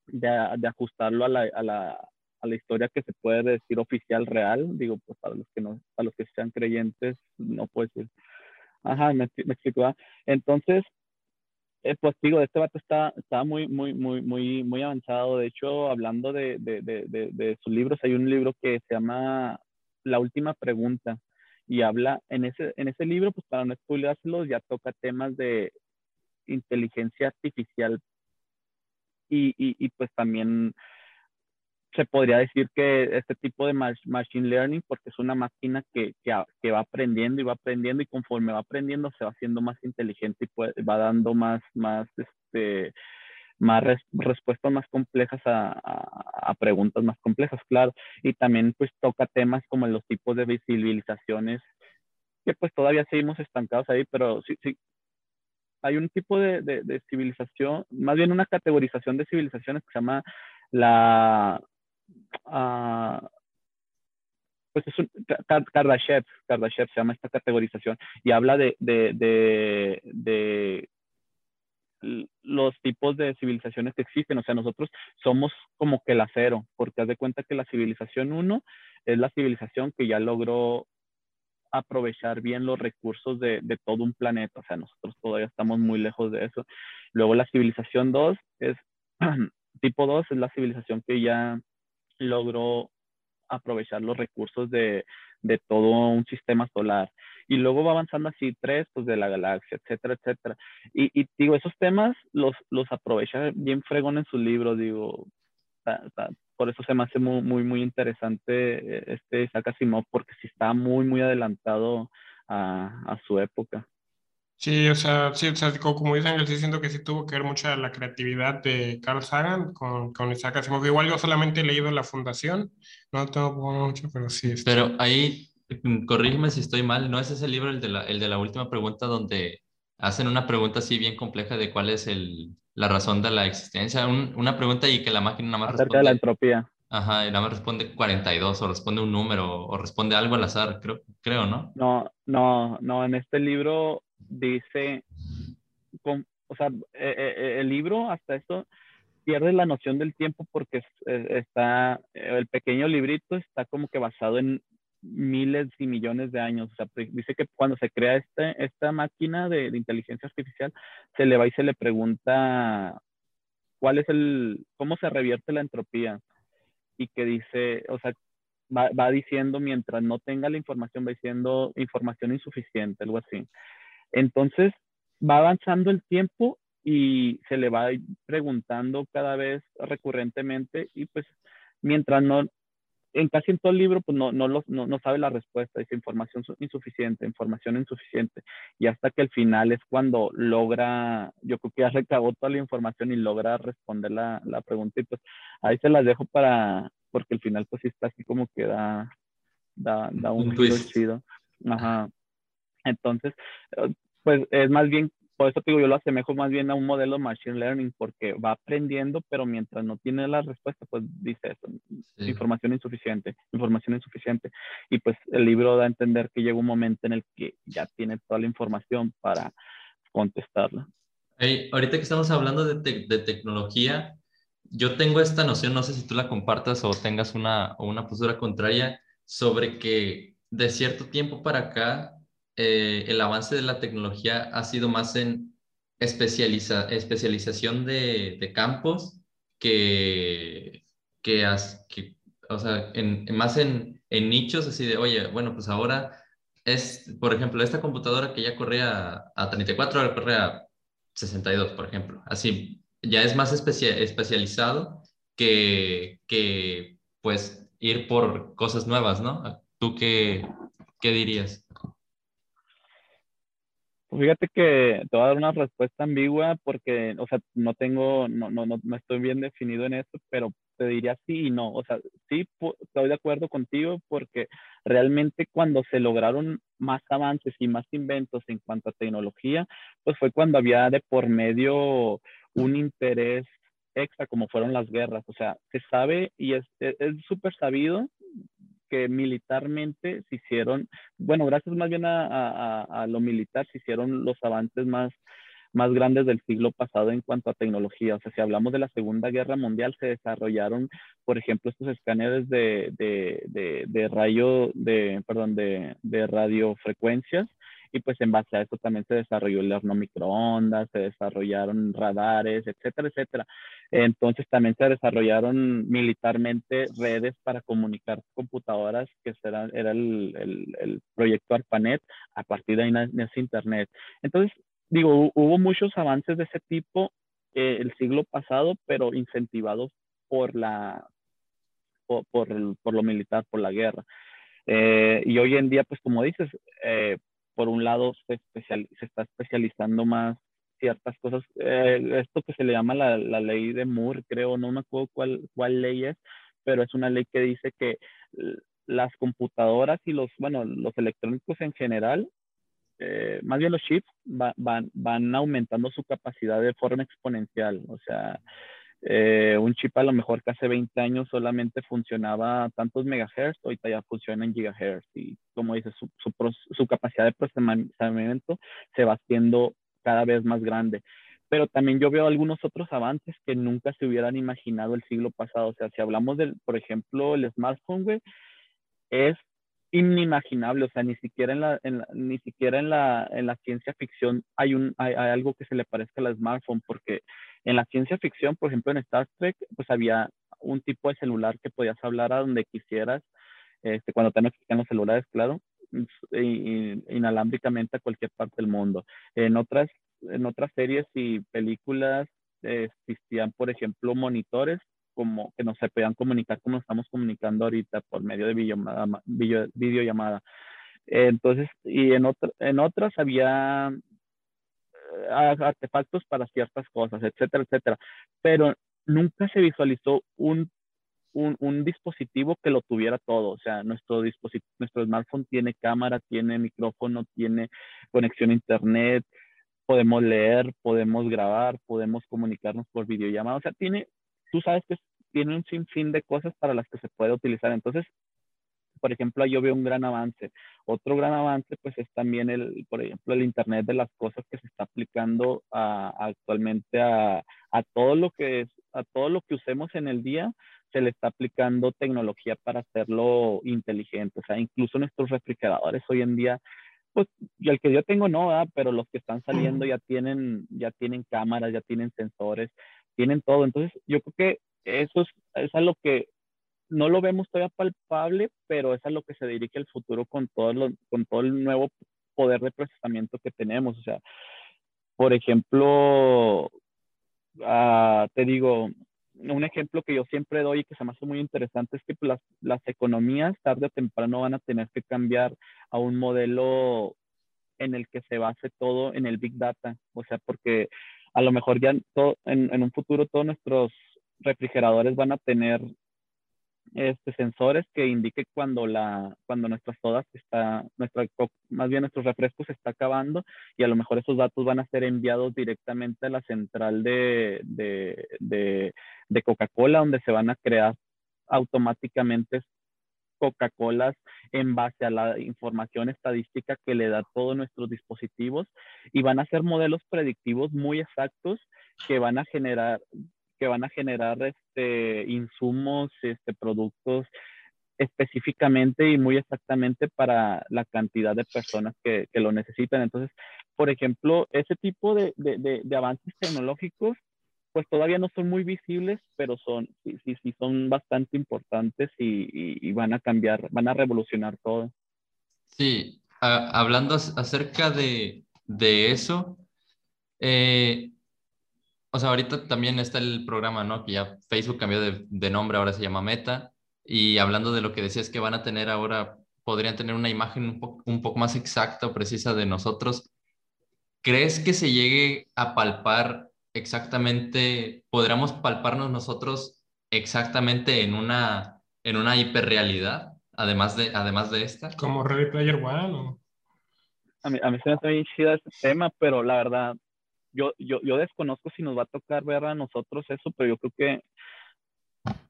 de, ajustarlo a la, a, la, a la, historia que se puede decir oficial real. Digo, pues para los que no, para los que sean creyentes, no puede ser. Ajá, me explico. Entonces, eh, pues digo, este vato está, está muy, muy, muy, muy, muy avanzado. De hecho, hablando de, de, de, de, sus libros, hay un libro que se llama La Última Pregunta y habla en ese, en ese libro, pues para no spoilárselos, ya toca temas de inteligencia artificial y, y pues también se podría decir que este tipo de machine learning, porque es una máquina que, que, va aprendiendo y va aprendiendo y conforme va aprendiendo se va haciendo más inteligente y va dando más, más, este, más respuestas más complejas a, a, preguntas más complejas, claro. Y también pues toca temas como los tipos de visibilizaciones que pues todavía seguimos estancados ahí, pero sí, sí, hay un tipo de, de, civilización, más bien una categorización de civilizaciones que se llama la, pues es un, Kardashev, Kardashev se llama esta categorización y habla de, de, de, de los tipos de civilizaciones que existen. O sea, nosotros somos como que el acero, porque haz de cuenta que la civilización 1 es la civilización que ya logró aprovechar bien los recursos de, de, todo un planeta. O sea, nosotros todavía estamos muy lejos de eso. Luego la civilización 2 es, (clears throat) tipo 2 es la civilización que ya logró aprovechar los recursos de, de todo un sistema solar. Y luego va avanzando así tres, pues de la galaxia, etcétera, etcétera. Y, y digo, esos temas los, los aprovecha bien fregón en sus libros, digo, por eso se me hace muy, muy, muy interesante eh, este Isaac Asimov, porque sí está muy, muy adelantado a, a su época. Sí, o sea, sí, o sea, como dicen, sí siento que sí tuvo que ver mucha la creatividad de Carl Sagan con, con Isaac Asimov. Igual yo solamente he leído La Fundación, no tengo mucho, pero sí. Este. Pero ahí, mm, corrígeme si estoy mal, ¿no es ese libro el de la, el de la última pregunta donde hacen una pregunta así bien compleja de cuál es el, la razón de la existencia? una pregunta y que la máquina nada más Acerca responde... de la entropía. Ajá, y nada más responde 42 o responde un número o responde algo al azar, creo, creo, ¿no? No, no, no, en este libro dice, o sea, e, e, e, el libro hasta eso pierde la noción del tiempo porque está, el pequeño librito está como que basado en miles y millones de años. O sea, dice que cuando se crea este, esta máquina de, inteligencia artificial, se le va y se le pregunta cuál es el, cómo se revierte la entropía. Y que dice, o sea, va diciendo mientras no tenga la información, va diciendo información insuficiente, algo así. Entonces, va avanzando el tiempo y se le va preguntando cada vez recurrentemente y pues mientras no, en casi en todo el libro, pues no, no, no, no sabe la respuesta, dice información insuficiente, información insuficiente. Y hasta que el final es cuando logra, yo creo que ya recabó toda la información y logra responder la, la pregunta. Y pues ahí se las dejo para, porque el final pues sí está así como que da, da, da un, un chido. Ajá. Entonces, eh, pues es más bien, por eso digo, yo lo asemejo más bien a un modelo machine learning, porque va aprendiendo, pero mientras no tiene la respuesta, pues dice eso, información insuficiente, información insuficiente. Y pues el libro da a entender que llega un momento en el que ya tiene toda la información para contestarla. ahorita que estamos hablando de, de, tecnología, yo tengo esta noción, no sé si tú la compartas o tengas una, una postura contraria, sobre que de cierto tiempo para acá eh, el avance de la tecnología ha sido más en especializa, especialización de, campos que, que, o sea, en, más en, en, nichos, así de, oye, bueno, pues ahora es, por ejemplo, esta computadora que ya corría a 34, ahora corre a 62, por ejemplo. Así, ya es más especializado que, que, pues, ir por cosas nuevas, ¿no? ¿Tú qué, qué dirías? Pues fíjate que te voy a dar una respuesta ambigua porque, o sea, no tengo, no, no, no, no estoy bien definido en esto, pero te diría sí y no. O sea, sí estoy de acuerdo contigo porque realmente cuando se lograron más avances y más inventos en cuanto a tecnología, pues fue cuando había de por medio un interés extra como fueron las guerras. O sea, se sabe y es súper sabido que militarmente se hicieron, bueno, gracias más bien a, lo militar, se hicieron los avances más, más grandes del siglo pasado en cuanto a tecnología. O sea, si hablamos de la Segunda Guerra Mundial, se desarrollaron, por ejemplo, estos escáneres de, de, de, de rayo, de, perdón, de, de radiofrecuencias y pues en base a eso también se desarrolló el horno microondas, se desarrollaron radares, etcétera, etcétera. Entonces también se desarrollaron militarmente redes para comunicar computadoras, que era, era el, el, el proyecto ARPANET, a partir de ahí nace Internet. Entonces, digo, hubo muchos avances de ese tipo eh, el siglo pasado, pero incentivados por la por, por, por lo militar, por la guerra. Eh, y hoy en día, pues como dices, eh, por un lado se, especial, se está especializando más ciertas cosas. Eh, esto que se le llama la, la, ley de Moore, creo, no me acuerdo cuál, cuál ley es, pero es una ley que dice que las computadoras y los, bueno, los electrónicos en general, eh, más bien los chips, van, van aumentando su capacidad de forma exponencial. O sea, eh, un chip a lo mejor que hace 20 años solamente funcionaba a tantos megahertz, ahorita ya funciona en gigahertz y como dices, su, su, su capacidad de procesamiento se va haciendo cada vez más grande. Pero también yo veo algunos otros avances que nunca se hubieran imaginado el siglo pasado. O sea, si hablamos del, por ejemplo, el smartphone, güey, es inimaginable, o sea, ni siquiera en la, ni siquiera en la, en la ciencia ficción hay, un, hay, algo que se le parezca al smartphone, porque en la ciencia ficción, por ejemplo, en Star Trek, pues había un tipo de celular que podías hablar a donde quisieras, este, cuando te existían los celulares, claro, inalámbricamente a cualquier parte del mundo. En otras, en otras series y películas existían, por ejemplo, monitores como que no se podían comunicar como estamos comunicando ahorita por medio de videollamada. Video, videollamada. Entonces, y en, otro, en otras había artefactos para ciertas cosas, etcétera, etcétera. Pero nunca se visualizó un, un, un, dispositivo que lo tuviera todo. O sea, nuestro, nuestro smartphone tiene cámara, tiene micrófono, tiene conexión a internet, podemos leer, podemos grabar, podemos comunicarnos por videollamada. O sea, tiene, tú sabes que tiene un sinfín de cosas para las que se puede utilizar. Entonces, por ejemplo, yo veo un gran avance. Otro gran avance, pues, es también el, por ejemplo, el Internet de las cosas que se está aplicando actualmente a, a, todo lo que es, a todo lo que usemos en el día, se le está aplicando tecnología para hacerlo inteligente. O sea, incluso nuestros refrigeradores hoy en día, pues, y el que yo tengo no, pero los que están saliendo ya tienen, ya tienen cámaras, ya tienen sensores, tienen todo. Entonces, yo creo que eso es, es a lo que no lo vemos todavía palpable, pero es a lo que se dirige el futuro con todo, lo, con todo el nuevo poder de procesamiento que tenemos. O sea, por ejemplo, uh, te digo, un ejemplo que yo siempre doy y que se me hace muy interesante es que las, las economías tarde o temprano van a tener que cambiar a un modelo en el que se base todo en el Big Data. O sea, porque a lo mejor ya todo, en, en un futuro todos nuestros refrigeradores van a tener este, sensores que indique cuando, la, cuando nuestras sodas está, nuestra, más bien nuestros refrescos se está acabando y a lo mejor esos datos van a ser enviados directamente a la central de, de, de, de Coca-Cola, donde se van a crear automáticamente Coca-Colas en base a la información estadística que le da todos nuestros dispositivos y van a ser modelos predictivos muy exactos que van a generar que van a generar este, insumos, este, productos específicamente y muy exactamente para la cantidad de personas que, lo necesitan. Entonces, por ejemplo, ese tipo de, de, de, avances tecnológicos, pues todavía no son muy visibles, pero son, sí, sí, son bastante importantes y, van a cambiar, van a revolucionar todo. Sí, hablando acerca de, de eso, eh, o sea, ahorita también está el programa, ¿no? Que ya Facebook cambió de, de, nombre, ahora se llama Meta. Y hablando de lo que decías que van a tener ahora, podrían tener una imagen un, po un poco más exacta o precisa de nosotros. ¿Crees que se llegue a palpar exactamente, podríamos palparnos nosotros exactamente en una, en una hiperrealidad, además de, además de esta? Como Ready Player One. ¿o? A, mí, a mí se me hace bien chida este tema, pero la verdad, yo, yo, yo desconozco si nos va a tocar ver a nosotros eso, pero yo creo que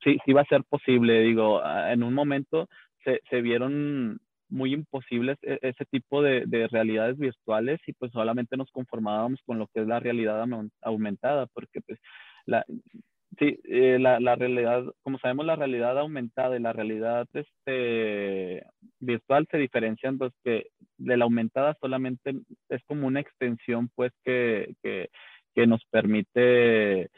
sí, sí va a ser posible. Digo, en un momento se, se vieron muy imposibles ese tipo de, de, realidades virtuales y pues solamente nos conformábamos con lo que es la realidad aumentada, porque pues la, sí, eh, la, la, realidad, como sabemos, la realidad aumentada y la realidad este, virtual se diferencian, pues que de la aumentada solamente es como una extensión, pues que, que, que nos permite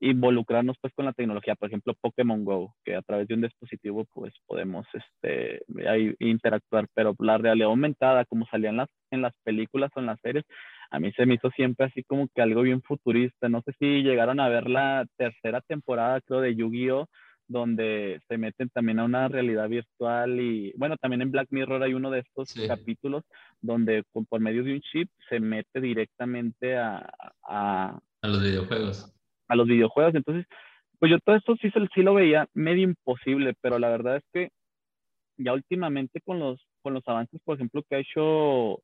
involucrarnos pues con la tecnología, por ejemplo Pokémon Go, que a través de un dispositivo pues podemos este, ahí interactuar, pero la realidad aumentada, como salían las, en las películas o en las series, a mí se me hizo siempre así como que algo bien futurista, no sé si llegaron a ver la tercera temporada creo de Yu-Gi-Oh! donde se meten también a una realidad virtual y bueno, también en Black Mirror hay uno de estos sí. capítulos donde por medio de un chip se mete directamente a, a, a los videojuegos a los videojuegos. Entonces, pues yo todo esto sí, sí lo veía medio imposible, pero la verdad es que ya últimamente con los, con los avances, por ejemplo, que ha hecho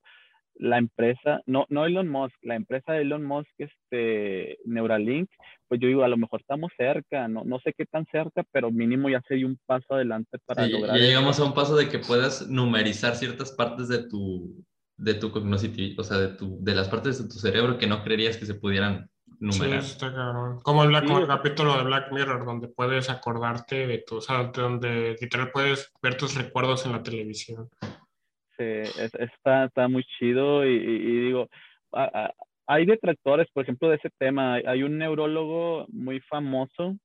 la empresa, no, no Elon Musk, la empresa de Elon Musk, este, Neuralink, pues yo digo, a lo mejor estamos cerca, no, no sé qué tan cerca, pero mínimo ya se dio un paso adelante para lograr. Ya llegamos a un paso de que puedas numerizar ciertas partes de tu, de tu o sea, de, tu, de las partes de tu cerebro que no creerías que se pudieran numerar. Sí, está cabrón. Como el, como el capítulo de Black Mirror, donde puedes acordarte de tu, o sea, donde literal puedes ver tus recuerdos en la televisión. Sí, está, está muy chido y, digo, hay detractores, por ejemplo, de ese tema. Hay un neurólogo muy famoso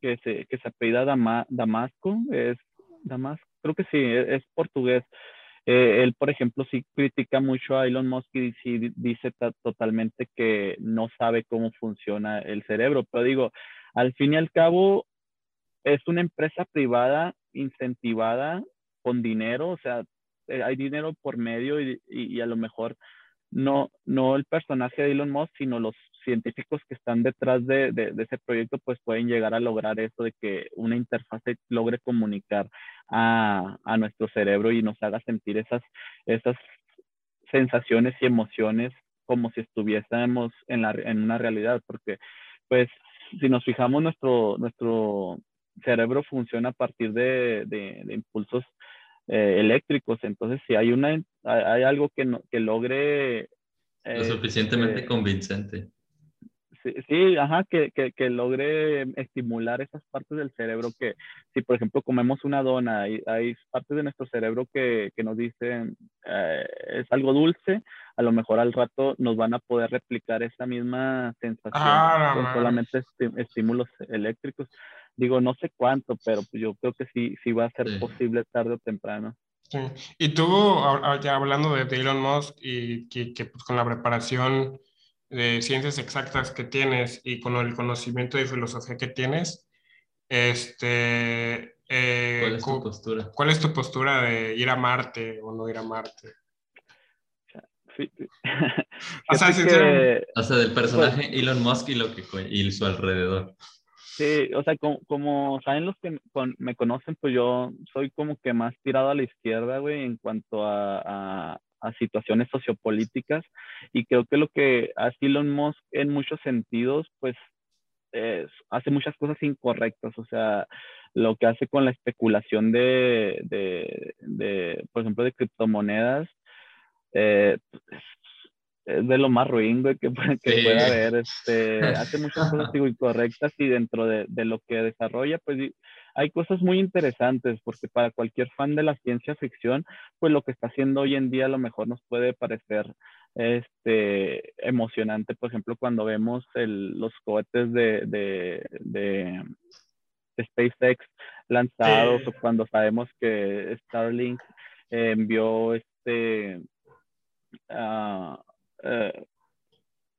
que se, que se apellida Damasco, es Damasco, creo que sí, e, es, portugués. Eh, él, por ejemplo, sí critica mucho a Elon Musk y sí dice totalmente que no sabe cómo funciona el cerebro. Pero digo, al fin y al cabo, es una empresa privada incentivada con dinero, o sea, eh, hay dinero por medio y, y, a lo mejor no, no el personaje de Elon Musk, sino los científicos que están detrás de, de, ese proyecto, pues pueden llegar a lograr eso de que una interfase logre comunicar a, a nuestro cerebro y nos haga sentir esas, esas sensaciones y emociones como si estuviésemos en, la, en una realidad, porque pues si nos fijamos, nuestro, nuestro cerebro funciona a partir de, de, de impulsos eh, eléctricos. Entonces, si hay, una, hay algo que, que logre... Lo suficientemente este, convincente. Sí, sí, ajá, que, que, que, logre estimular esas partes del cerebro que, si por ejemplo comemos una dona, hay, hay partes de nuestro cerebro que, que nos dicen eh, es algo dulce, a lo mejor al rato nos van a poder replicar esa misma sensación ah, con solamente estímulos eléctricos digo, no sé cuánto, pero pues yo creo que sí, sí va a ser posible tarde o temprano. Sí. Y tú, ya hablando de, Elon Musk y que, pues, con la preparación de ciencias exactas que tienes y con el conocimiento de filosofía que tienes, este, eh, ¿cuál es tu postura? ¿Cuál es tu postura de ir a Marte o no ir a Marte? Sí. o, sea, (laughs) o sea, del personaje pues Elon Musk y, lo que, y su alrededor. Sí, o sea, como, saben los que me conocen, pues yo soy como que más tirado a la izquierda, güey, en cuanto a, situaciones sociopolíticas. Y creo que lo que hace Elon Musk en muchos sentidos, pues hace muchas cosas incorrectas. O sea, lo que hace con la especulación de, de, por ejemplo, de criptomonedas, eh, es de lo más ruin, güey, que, que pueda haber. Este, (laughs) hace muchas cosas, digo, incorrectas y dentro de, de, lo que desarrolla, pues hay cosas muy interesantes, porque para cualquier fan de la ciencia ficción, pues lo que está haciendo hoy en día a lo mejor nos puede parecer este, emocionante, por ejemplo, cuando vemos el, los cohetes de, de, de, SpaceX lanzados o cuando sabemos que Starlink envió este... Uh, eh,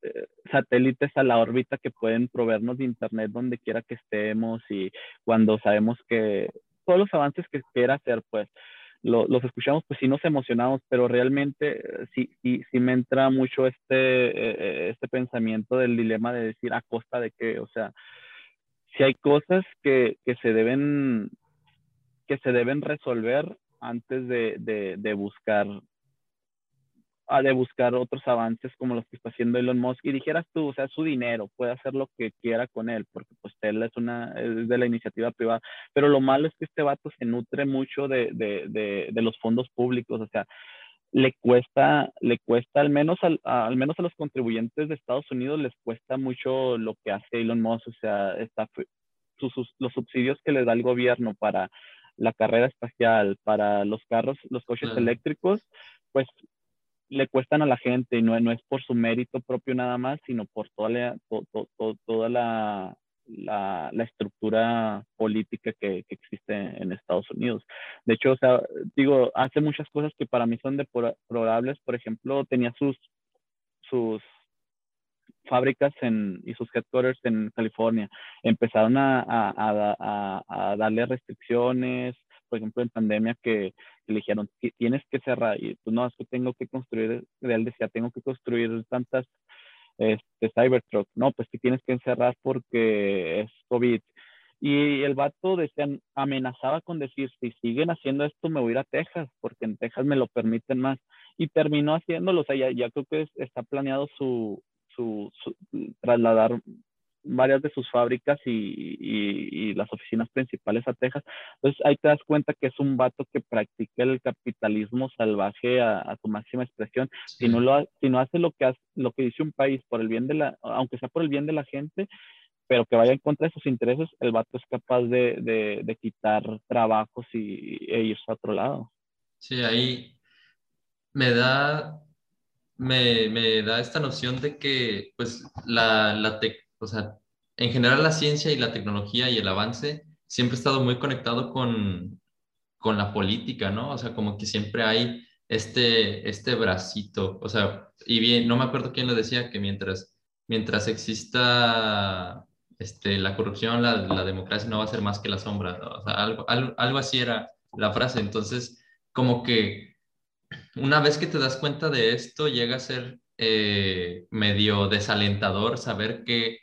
eh, satélites a la órbita que pueden proveernos de internet donde quiera que estemos y cuando sabemos que todos los avances que quiera hacer, pues los escuchamos, pues sí nos emocionamos, pero realmente eh, sí, sí, sí me entra mucho este, este pensamiento del dilema de decir a costa de qué, o sea, si hay cosas que, que se deben que se deben resolver antes de, de, de buscar de buscar otros avances como los que está haciendo Elon Musk y dijeras tú, o sea, su dinero, puede hacer lo que quiera con él, porque pues él es una, es de la iniciativa privada, pero lo malo es que este vato se nutre mucho de, de, de, de los fondos públicos, o sea, le cuesta, le cuesta al menos, al, al menos a los contribuyentes de Estados Unidos les cuesta mucho lo que hace Elon Musk, o sea, está, sus, los subsidios que le da el gobierno para la carrera espacial, para los carros, los coches eléctricos, pues le cuestan a la gente y no, no es por su mérito propio nada más, sino por toda la, toda la, la, la, estructura política que, que, existe en Estados Unidos. De hecho, o sea, digo, hace muchas cosas que para mí son deplorables. Por ejemplo, tenía sus, sus fábricas en, y sus headquarters en California. Empezaron a, a, a, a darle restricciones, por ejemplo, en pandemia que, le dijeron, tienes que cerrar, y pues no, es que tengo que construir, él decía, tengo que construir tantas este, Cybertruck, no, pues que tienes que encerrar porque es COVID. Y el vato decía, amenazaba con decir, si siguen haciendo esto, me voy a ir a Texas, porque en Texas me lo permiten más. Y terminó haciéndolo, o sea, ya, creo que está planeado su, su, trasladar varias de sus fábricas y, y, las oficinas principales a Texas. Entonces ahí te das cuenta que es un vato que practica el capitalismo salvaje a, a su máxima expresión. Si, no lo, si no hace lo que, hace, lo que dice un país por el bien de la, aunque sea por el bien de la gente, pero que vaya en contra de sus intereses, el vato es capaz de, de, de quitar trabajos y, e irse a otro lado. Sí, ahí me da, me, me da esta noción de que pues la, la, o sea, en general la ciencia y la tecnología y el avance siempre ha estado muy conectado con, con la política, ¿no? O sea, como que siempre hay este, este bracito, o sea, y bien, no me acuerdo quién lo decía, que mientras, mientras exista este, la corrupción, la, la democracia no va a ser más que la sombra, o sea, algo, algo, algo así era la frase, entonces, como que una vez que te das cuenta de esto, llega a ser eh, medio desalentador saber que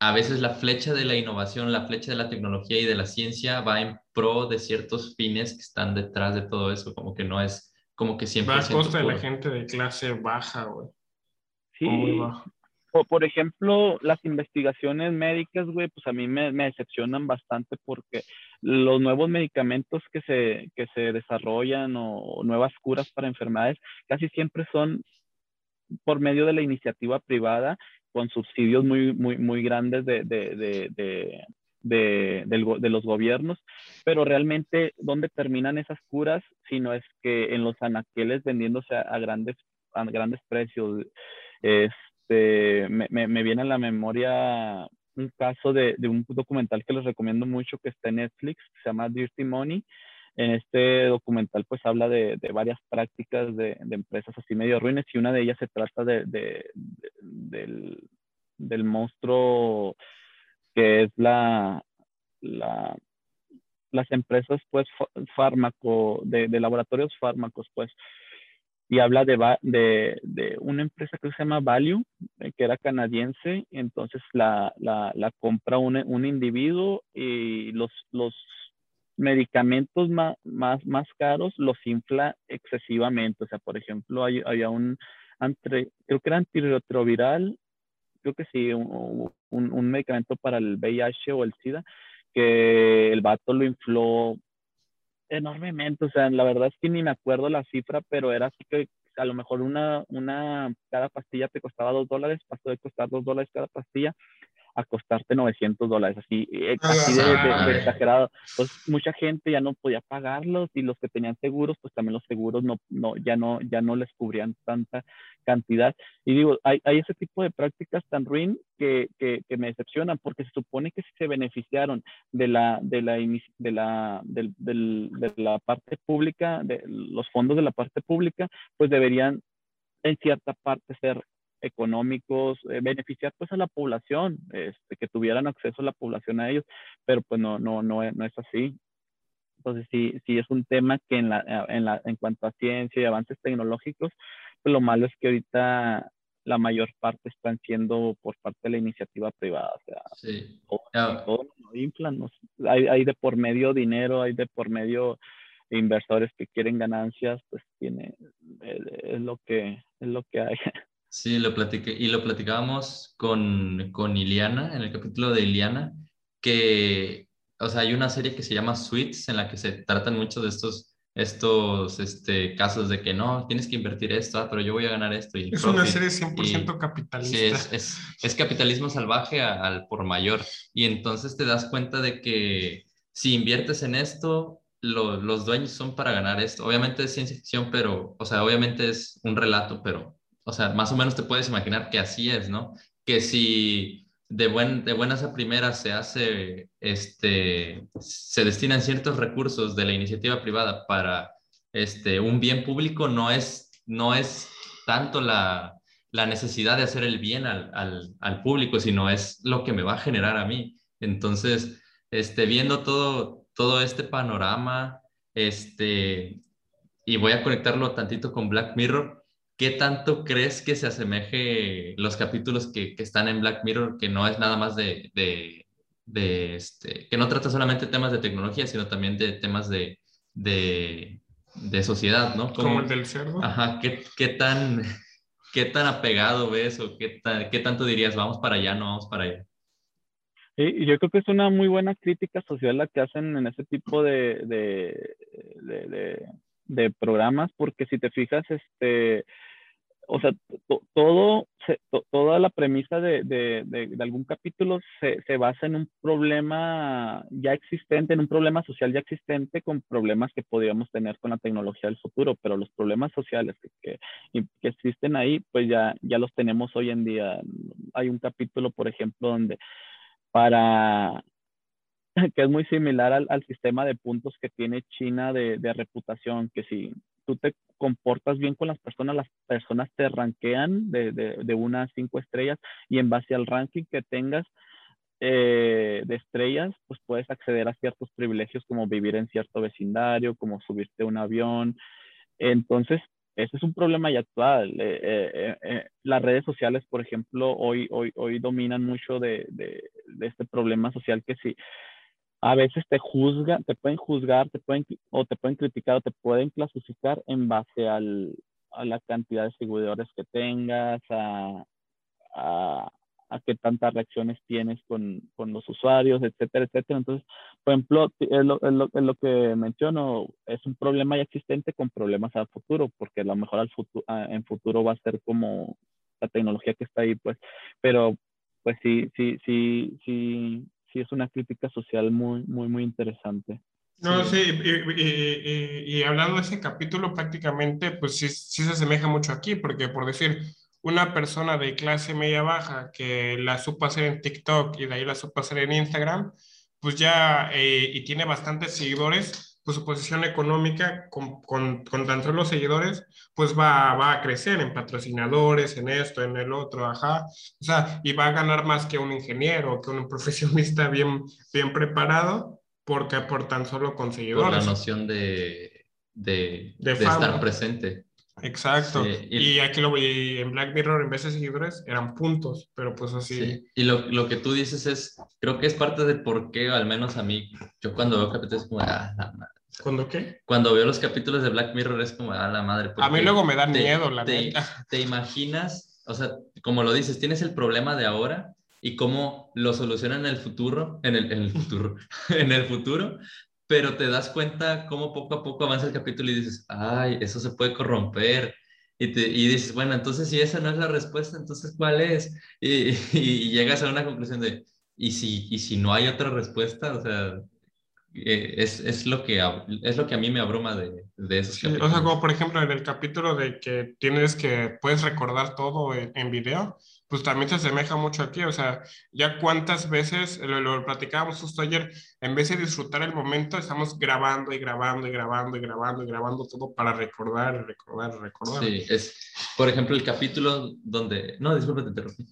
a veces la flecha de la innovación, la flecha de la tecnología y de la ciencia va en pro de ciertos fines que están detrás de todo eso, como que no es como que siempre... Va a costa de la gente de clase baja, güey. Sí. O, por ejemplo, las investigaciones médicas, güey, pues a mí me, me, decepcionan bastante porque los nuevos medicamentos que se, que se desarrollan o nuevas curas para enfermedades casi siempre son por medio de la iniciativa privada con subsidios muy, muy, muy grandes de, de, de, de, los gobiernos, pero realmente, ¿dónde terminan esas curas? Si no es que en los anaqueles vendiéndose a, grandes, a grandes precios. Este, me, me, viene a la memoria un caso de, de, un documental que les recomiendo mucho que está en Netflix, que se llama Dirty Money, en este documental pues habla de, de varias prácticas de, de, empresas así medio ruines y una de ellas se trata de, del, del, monstruo que es la, la las empresas pues fármaco de, laboratorios fármacos pues y habla de, de, de, una empresa que se llama Value, eh, que era canadiense, entonces la, la, la compra un, un, individuo y los, los medicamentos más, más, más caros los infla excesivamente. O sea, por ejemplo, había un, entre, creo que era antirretroviral, creo que sí, un, un, medicamento para el VIH o el SIDA, que el vato lo infló enormemente. O sea, la verdad es que ni me acuerdo la cifra, pero era así que a lo mejor una, una, cada pastilla te costaba dos dólares, pasó de costar dos dólares cada pastilla a costarte 900 dólares, así, eh, así de, exagerado. Pues mucha gente ya no podía pagarlos y los que tenían seguros, pues también los seguros no, no, ya, no, ya no les cubrían tanta cantidad. Y digo, hay, hay ese tipo de prácticas tan ruin que, que, que, me decepcionan porque se supone que si se beneficiaron de la, de la, de la, del, de la parte pública, de los fondos de la parte pública, pues deberían en cierta parte ser económicos, eh, beneficiar pues a la población, este, que tuvieran acceso a la población a ellos, pero pues no, no, no, no es así. Entonces sí, sí es un tema que en, la, en, la, en cuanto a ciencia y avances tecnológicos, pues lo malo es que ahorita la mayor parte están siendo por parte de la iniciativa privada. O sea, sí. todo, inflan, hay, hay de por medio dinero, hay de por medio inversores que quieren ganancias, pues tiene, es, es lo que, es lo que hay. (laughs) Sí, lo platiqué y lo platicábamos con, con Iliana, en el capítulo de Iliana, que, o sea, hay una serie que se llama Suits, en la que se tratan mucho de estos, estos este, casos de que no, tienes que invertir esto, ah, pero yo voy a ganar esto. Y es una serie 100% capitalista. Sí, es, es, es capitalismo salvaje al por mayor. Y entonces te das cuenta de que si inviertes en esto, los dueños son para ganar esto. Obviamente es ciencia ficción, pero, o sea, obviamente es un relato, pero o sea, más o menos te puedes imaginar que así es, ¿no? Que si de, buen, de buenas a primeras se hace, este, se destinan ciertos recursos de la iniciativa privada para este, un bien público, no es, no es tanto la, la necesidad de hacer el bien al, al, al, público, sino es lo que me va a generar a mí. Entonces, este, viendo todo, todo este panorama, este, y voy a conectarlo tantito con Black Mirror, ¿qué tanto crees que se asemeje los capítulos que, que, están en Black Mirror, que no es nada más de, de, de este, que no trata solamente temas de tecnología, sino también de temas de, de, de sociedad, ¿no? Como, el del cerdo. Ajá, ¿qué, qué, tan, (laughs) ¿qué tan apegado ves o qué, qué tanto dirías, vamos para allá, no vamos para allá? Sí, yo creo que es una muy buena crítica social la que hacen en ese tipo de, de, de, de programas, porque si te fijas, este, o sea, todo, toda la premisa de, de, de, algún capítulo se, se, basa en un problema ya existente, en un problema social ya existente con problemas que podríamos tener con la tecnología del futuro, pero los problemas sociales que, que, que, existen ahí, pues ya, ya los tenemos hoy en día. Hay un capítulo, por ejemplo, donde para (laughs) que es muy similar al, al sistema de puntos que tiene China de, de reputación, que si tú te comportas bien con las personas, las personas te ranquean de, de, de una cinco estrellas y en base al ranking que tengas eh, de estrellas, pues puedes acceder a ciertos privilegios como vivir en cierto vecindario, como subirte a un avión. Entonces, ese es un problema ya actual. Eh, eh, las redes sociales, por ejemplo, hoy, hoy, hoy dominan mucho de, de, de este problema social que si a veces te juzgan, te pueden juzgar, te pueden, o te pueden criticar o te pueden clasificar en base al, a la cantidad de seguidores que tengas, a, a, a qué tantas reacciones tienes con, con, los usuarios, etcétera, etcétera. Entonces, por ejemplo, es lo, es, lo, es lo, que menciono, es un problema ya existente con problemas al futuro, porque a lo mejor al futuro, en futuro va a ser como la tecnología que está ahí, pues, pero pues sí, sí, sí, sí, sí es una crítica social muy, muy, muy interesante. No, sí, y, y, y, hablando de ese capítulo, prácticamente, pues sí, sí se asemeja mucho aquí, porque por decir, una persona de clase media baja que la supo hacer en TikTok y de ahí la supo hacer en Instagram, pues ya, eh, y tiene bastantes seguidores, pues su posición económica con, con, con tan solo seguidores, pues va, va a crecer en patrocinadores, en esto, en el otro, ajá. O sea, y va a ganar más que un ingeniero, que un (laughs) profesionista bien, bien preparado, porque por tan solo con seguidores. Por la noción de, de, de, de estar presente. Exacto. Sí, y, y, aquí lo vi en Black Mirror, en vez de seguidores, eran puntos, pero pues así. Sí. Y lo, lo, que tú dices es, creo que es parte de por qué, al menos a mí, yo cuando veo capítulos como, ah, la madre. ¿Cuándo qué? Cuando veo los capítulos de Black Mirror es como, ah, la madre. A mí luego me da miedo, la te, neta. (laughs) Te imaginas, o sea, como lo dices, tienes el problema de ahora y cómo lo solucionan en el futuro, en el, en el futuro, (laughs) en el futuro, pero te das cuenta cómo poco a poco avanza el capítulo y dices, ay, eso se puede corromper. Y, te, y dices, bueno, entonces si esa no es la respuesta, entonces ¿cuál es? Y, y, (laughs) y llegas a una conclusión de, ¿y si, y si no hay otra respuesta? O sea, eh, es, es, lo que, es lo que a mí me abruma de, de esos sí, capítulos. O sea, como por ejemplo en el capítulo de que tienes que, puedes recordar todo en, en video, pues también se asemeja mucho aquí, o sea, ya cuántas veces, lo, lo, platicábamos justo ayer, en vez de disfrutar el momento, estamos grabando y grabando y grabando y grabando y grabando todo para recordar, recordar, recordar. Sí, es, por ejemplo, el capítulo donde, no, disculpe, te interrumpí.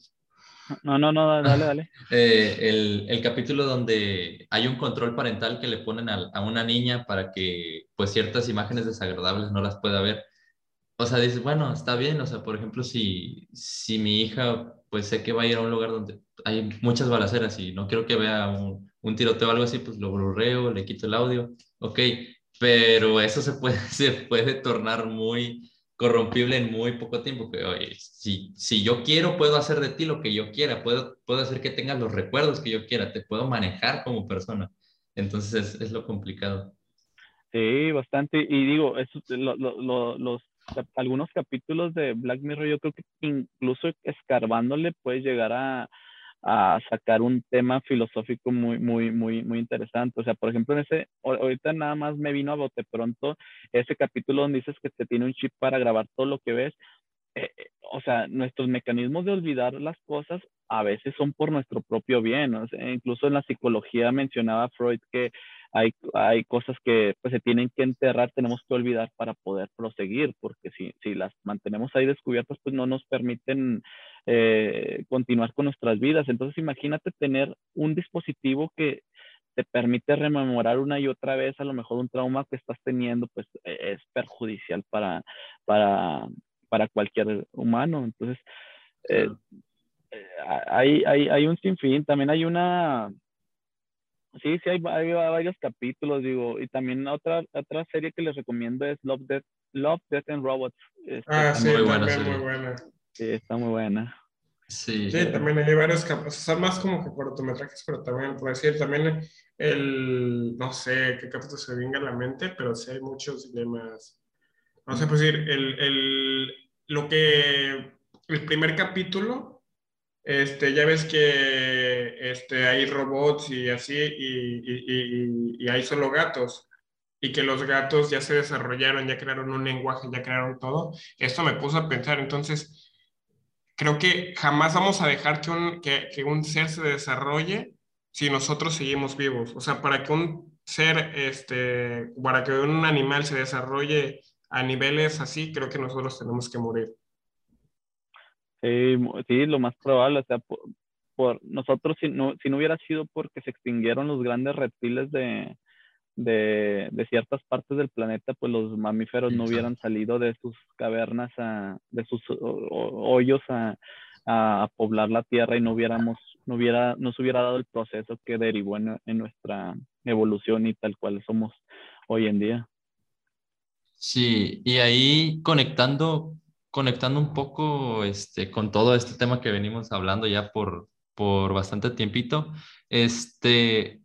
No, no, no, dale, dale. (laughs) eh, el, el, capítulo donde hay un control parental que le ponen a, a, una niña para que pues ciertas imágenes desagradables no las pueda ver. O sea, dices, bueno, está bien, o sea, por ejemplo, si, si mi hija pues sé que va a ir a un lugar donde hay muchas balaceras y no quiero que vea un, un tiroteo o algo así, pues lo blurreo, le quito el audio, ok, pero eso se puede, (laughs) se puede tornar muy corrompible en muy poco tiempo, que oye, si, si yo quiero, puedo hacer de ti lo que yo quiera, puedo, puedo hacer que tengas los recuerdos que yo quiera, te puedo manejar como persona. Entonces es, es lo complicado. Sí, bastante. Y digo, eso, lo, lo, los, algunos capítulos de Black Mirror, yo creo que incluso escarbándole puedes llegar a, a sacar un tema filosófico muy, muy, muy, muy interesante. O sea, por ejemplo, en ese, ahorita nada más me vino a bote pronto ese capítulo donde dices que te tiene un chip para grabar todo lo que ves. Eh, o sea, nuestros mecanismos de olvidar las cosas a veces son por nuestro propio bien. O sea, incluso en la psicología mencionaba Freud que hay, hay cosas que pues, se tienen que enterrar, tenemos que olvidar para poder proseguir, porque si, si las mantenemos ahí descubiertas, pues no nos permiten eh, continuar con nuestras vidas. Entonces, imagínate tener un dispositivo que te permite rememorar una y otra vez a lo mejor un trauma que estás teniendo, pues e, es perjudicial para, para, para cualquier humano. Entonces, eh, eh, hay, hay, hay un sinfín, también hay una Sí, sí, hay, hay, varios capítulos, digo, y también otra, otra serie que les recomiendo es Love, Death, Love, Death and Robots. Este, ah, sí, muy buena, muy buena. Sí, está muy buena. Sí. sí, también hay varios capítulos, son más como que cortometrajes, pero también, por decir, también el, no sé qué capítulo se venga a la mente, pero sí hay muchos dilemas. No sé, pues decir, el, el, lo que, el primer capítulo, este, ya ves que este, hay robots y así, y, y, y, hay solo gatos, y que los gatos ya se desarrollaron, ya crearon un lenguaje, ya crearon todo. Esto me puso a pensar, entonces, creo que jamás vamos a dejar que un, que, que un ser se desarrolle si nosotros seguimos vivos. O sea, para que un ser, este, para que un animal se desarrolle a niveles así, creo que nosotros tenemos que morir. Sí, sí, lo más probable, o sea, por, nosotros si no, si no hubiera sido porque se extinguieron los grandes reptiles de, de, de ciertas partes del planeta, pues los mamíferos no hubieran salido de sus cavernas, a, de sus hoyos a, a, poblar la Tierra y no hubiéramos, no hubiera, nos hubiera dado el proceso que derivó en, en nuestra evolución y tal cual somos hoy en día. Sí, y ahí conectando conectando un poco este, con todo este tema que venimos hablando ya por, por bastante tiempito, este,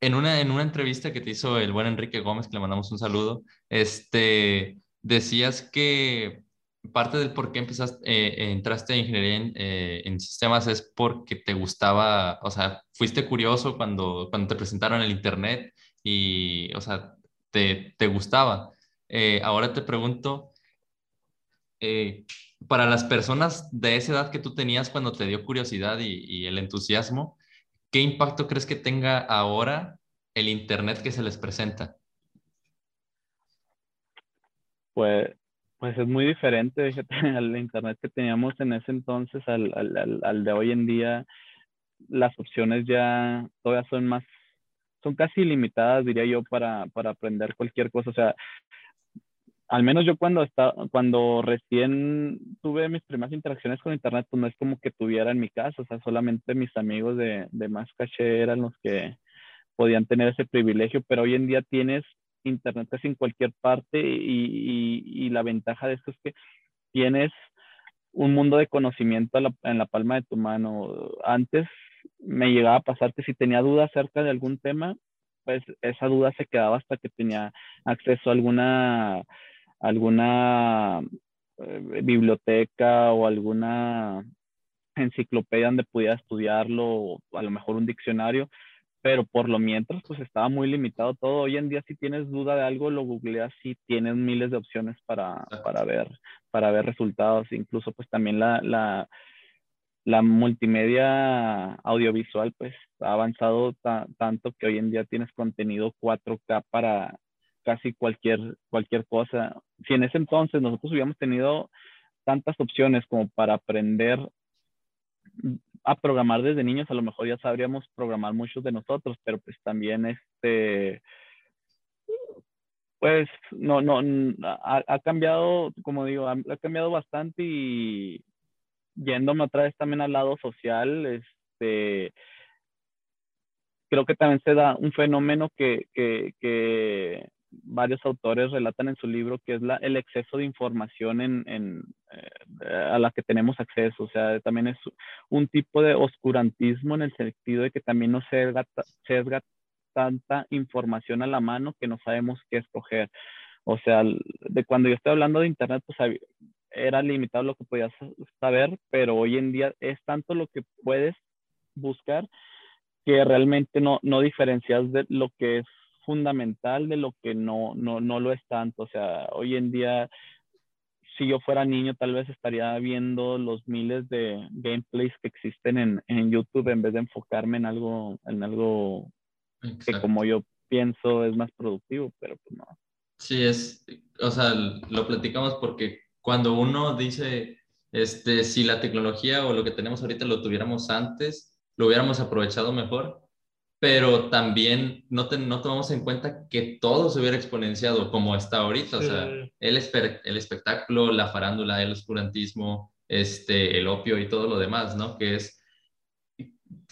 en, una, en una entrevista que te hizo el buen Enrique Gómez, que le mandamos un saludo, este, decías que parte del por qué empezaste, eh, entraste en ingeniería en, eh, en, sistemas es porque te gustaba, o sea, fuiste curioso cuando, cuando te presentaron el Internet y, o sea, te, te gustaba. Eh, ahora te pregunto, eh, para las personas de esa edad que tú tenías cuando te dio curiosidad y, el entusiasmo, ¿qué impacto crees que tenga ahora el Internet que se les presenta? Pues, pues es muy diferente (laughs) al Internet que teníamos en ese entonces al, al, al, de hoy en día. Las opciones ya todavía son más, son casi limitadas, diría yo, para, para aprender cualquier cosa. O sea, al menos yo cuando estaba, cuando recién tuve mis primeras interacciones con internet, pues no es como que tuviera en mi casa, o sea, solamente mis amigos de, de más caché eran los que podían tener ese privilegio, pero hoy en día tienes internet casi en cualquier parte y, y, la ventaja de esto es que tienes un mundo de conocimiento en la palma de tu mano. Antes me llegaba a pasar que si tenía dudas acerca de algún tema, pues esa duda se quedaba hasta que tenía acceso a alguna alguna eh, biblioteca o alguna enciclopedia donde pudiera estudiarlo, o a lo mejor un diccionario, pero por lo mientras pues estaba muy limitado todo. Hoy en día si tienes duda de algo, lo googleas y tienes miles de opciones para, para, ver, para ver resultados. Incluso pues también la, la, la multimedia audiovisual pues ha avanzado tanto que hoy en día tienes contenido 4K para, casi cualquier, cualquier cosa. Si en ese entonces nosotros hubiéramos tenido tantas opciones como para aprender a programar desde niños, a lo mejor ya sabríamos programar muchos de nosotros, pero pues también este, pues no, no, ha, ha cambiado, como digo, ha, cambiado bastante y yéndome otra vez también al lado social, este, creo que también se da un fenómeno que, que varios autores relatan en su libro, que es la, el exceso de información en, en eh, a la que tenemos acceso. O sea, también es un tipo de oscurantismo en el sentido de que también no se sesga tanta información a la mano que no sabemos qué escoger. O sea, de cuando yo estoy hablando de Internet, pues era limitado lo que podías saber, pero hoy en día es tanto lo que puedes buscar que realmente no, no diferencias de lo que es fundamental de lo que no, no, no lo es tanto. O sea, hoy en día, si yo fuera niño, tal vez estaría viendo los miles de gameplays que existen en, en YouTube en vez de enfocarme en algo, en algo que como yo pienso es más productivo, pero pues no. Sí, es, o sea, lo platicamos porque cuando uno dice, este, si la tecnología o lo que tenemos ahorita lo tuviéramos antes, lo hubiéramos aprovechado mejor, pero también no, no tomamos en cuenta que todo se hubiera exponenciado como está ahorita, o sea, el, el espectáculo, la farándula, el oscurantismo, este, el opio y todo lo demás, ¿no? Que es,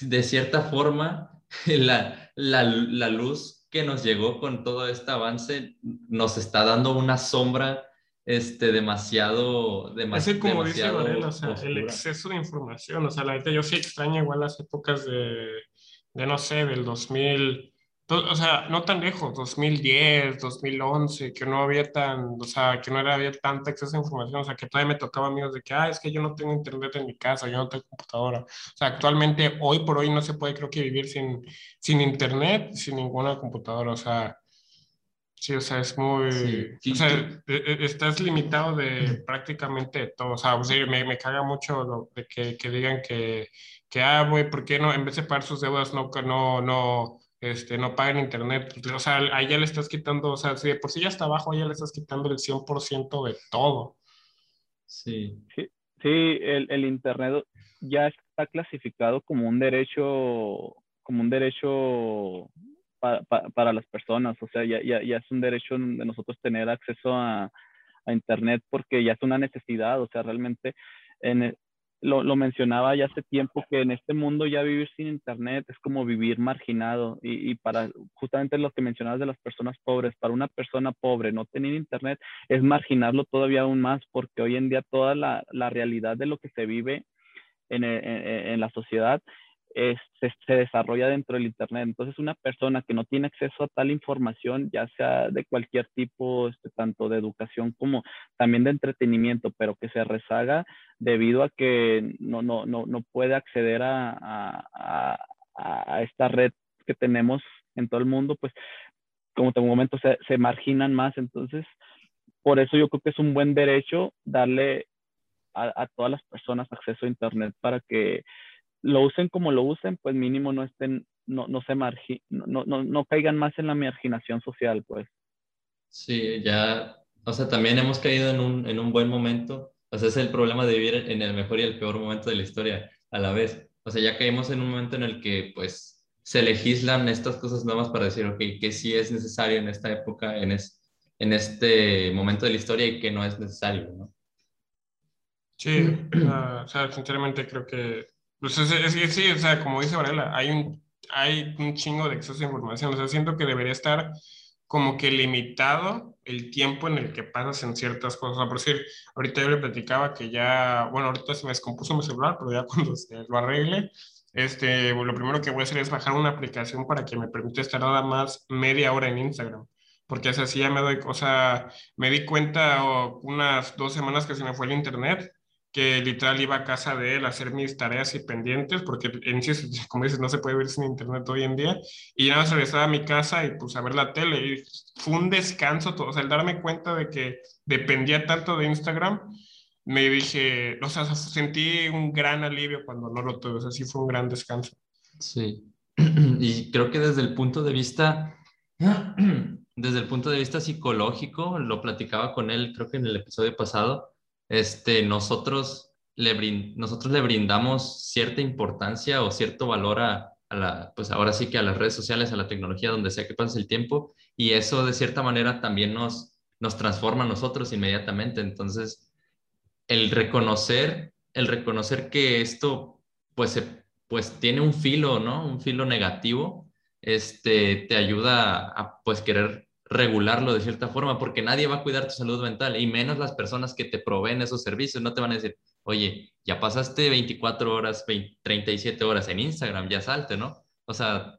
de cierta forma, (laughs) la, la, la luz que nos llegó con todo este avance nos está dando una sombra este, demasiado, demasiado. Es como dice Varela, o sea, el exceso de información, o sea, la verdad yo sí extraño igual las épocas de, de no sé, del 2000, o sea, no tan lejos, 2010, 2011, que no había tan, o sea, que no era, había tanta acceso a información, o sea, que todavía me tocaba amigos de que, ah, es que yo no tengo internet en mi casa, yo no tengo computadora. O sea, actualmente, hoy por hoy no se puede, creo que vivir sin, sin internet, sin ninguna computadora, o sea, Sí, o sea, es muy... o sea, e, e, estás limitado de prácticamente todo. O sea, me, me caga mucho lo, de que, que, digan que, que ah, güey, ¿por qué no, en vez de pagar sus deudas, no, no, no, este, no paguen internet? O sea, ahí ya le estás quitando, o sea, si de por sí ya está abajo, ya le estás quitando el 100% de todo. Sí. Sí, sí el, el internet ya está clasificado como un derecho, como un derecho para las personas, o sea, ya, ya, ya, es un derecho de nosotros tener acceso a, a, Internet porque ya es una necesidad, o sea, realmente en e, lo, lo, mencionaba ya hace tiempo que en este mundo ya vivir sin Internet es como vivir marginado y, y, para justamente lo que mencionabas de las personas pobres, para una persona pobre no tener Internet es marginarlo todavía aún más porque hoy en día toda la, la realidad de lo que se vive en, en, en la sociedad se, desarrolla dentro del Internet. Entonces, una persona que no tiene acceso a tal información, ya sea de cualquier tipo, este, tanto de educación como también de entretenimiento, pero que se rezaga debido a que no, no, no, no puede acceder a, a, a, esta red que tenemos en todo el mundo, pues como te momento se, se marginan más. Entonces, por eso yo creo que es un buen derecho darle a, a todas las personas acceso a Internet para que lo usen como lo usen, pues mínimo no estén, no, no se margi no, no, no caigan más en la marginación social, pues. Sí, ya, o sea, también hemos caído en un, en un buen momento. O sea, es el problema de vivir en el mejor y el peor momento de la historia a la vez. O sea, ya caímos en un momento en el que, pues, se legislan estas cosas nuevas para decir, ok, que sí es necesario en esta época, en, es, en este momento de la historia y que no es necesario, ¿no? Sí, (clears throat) o sea, sinceramente creo que pues es, es, sí, o sea, como dice Varela, hay un, hay un chingo de exceso de información. O sea, siento que debería estar como que limitado el tiempo en el que pasas en ciertas cosas. por decir, ahorita yo le platicaba que ya, bueno, ahorita se me descompuso mi celular, pero ya (laughs) cuando se lo arregle, este, lo primero que voy a hacer es bajar una aplicación para que me permita estar nada más media hora en Instagram. Porque así ya me doy, o sea, me di cuenta unas dos semanas que se me fue el internet que literal iba a casa de él a hacer mis tareas y pendientes, porque en sí, (laughs) como dices, no se puede ver sin internet hoy en día, y nada más regresaba a mi casa y pues a ver la tele, y fue un descanso, todo, o sea, el darme cuenta de que dependía tanto de Instagram, me dije, o sea, sentí un gran alivio cuando no lo tuve, o sea, sí fue un gran descanso. Sí, (clears throat) y creo que desde el punto de vista, (clears throat) desde el punto de vista psicológico, lo platicaba con él, creo que en el episodio pasado, este, nosotros, le nosotros le brindamos cierta importancia o cierto valor a, la, pues ahora sí que a las redes sociales, a la tecnología, donde sea que pase el tiempo, y eso de cierta manera también nos, nos transforma a nosotros inmediatamente. Entonces, el reconocer, el reconocer que esto, pues, pues tiene un filo, ¿no? Un filo negativo, este, te ayuda a, pues, querer regularlo de cierta forma, porque nadie va a cuidar tu salud mental, y menos las personas que te proveen esos servicios, no te van a decir, oye, ya pasaste 24 horas, 37 horas en Instagram, ya salte, ¿no? O sea,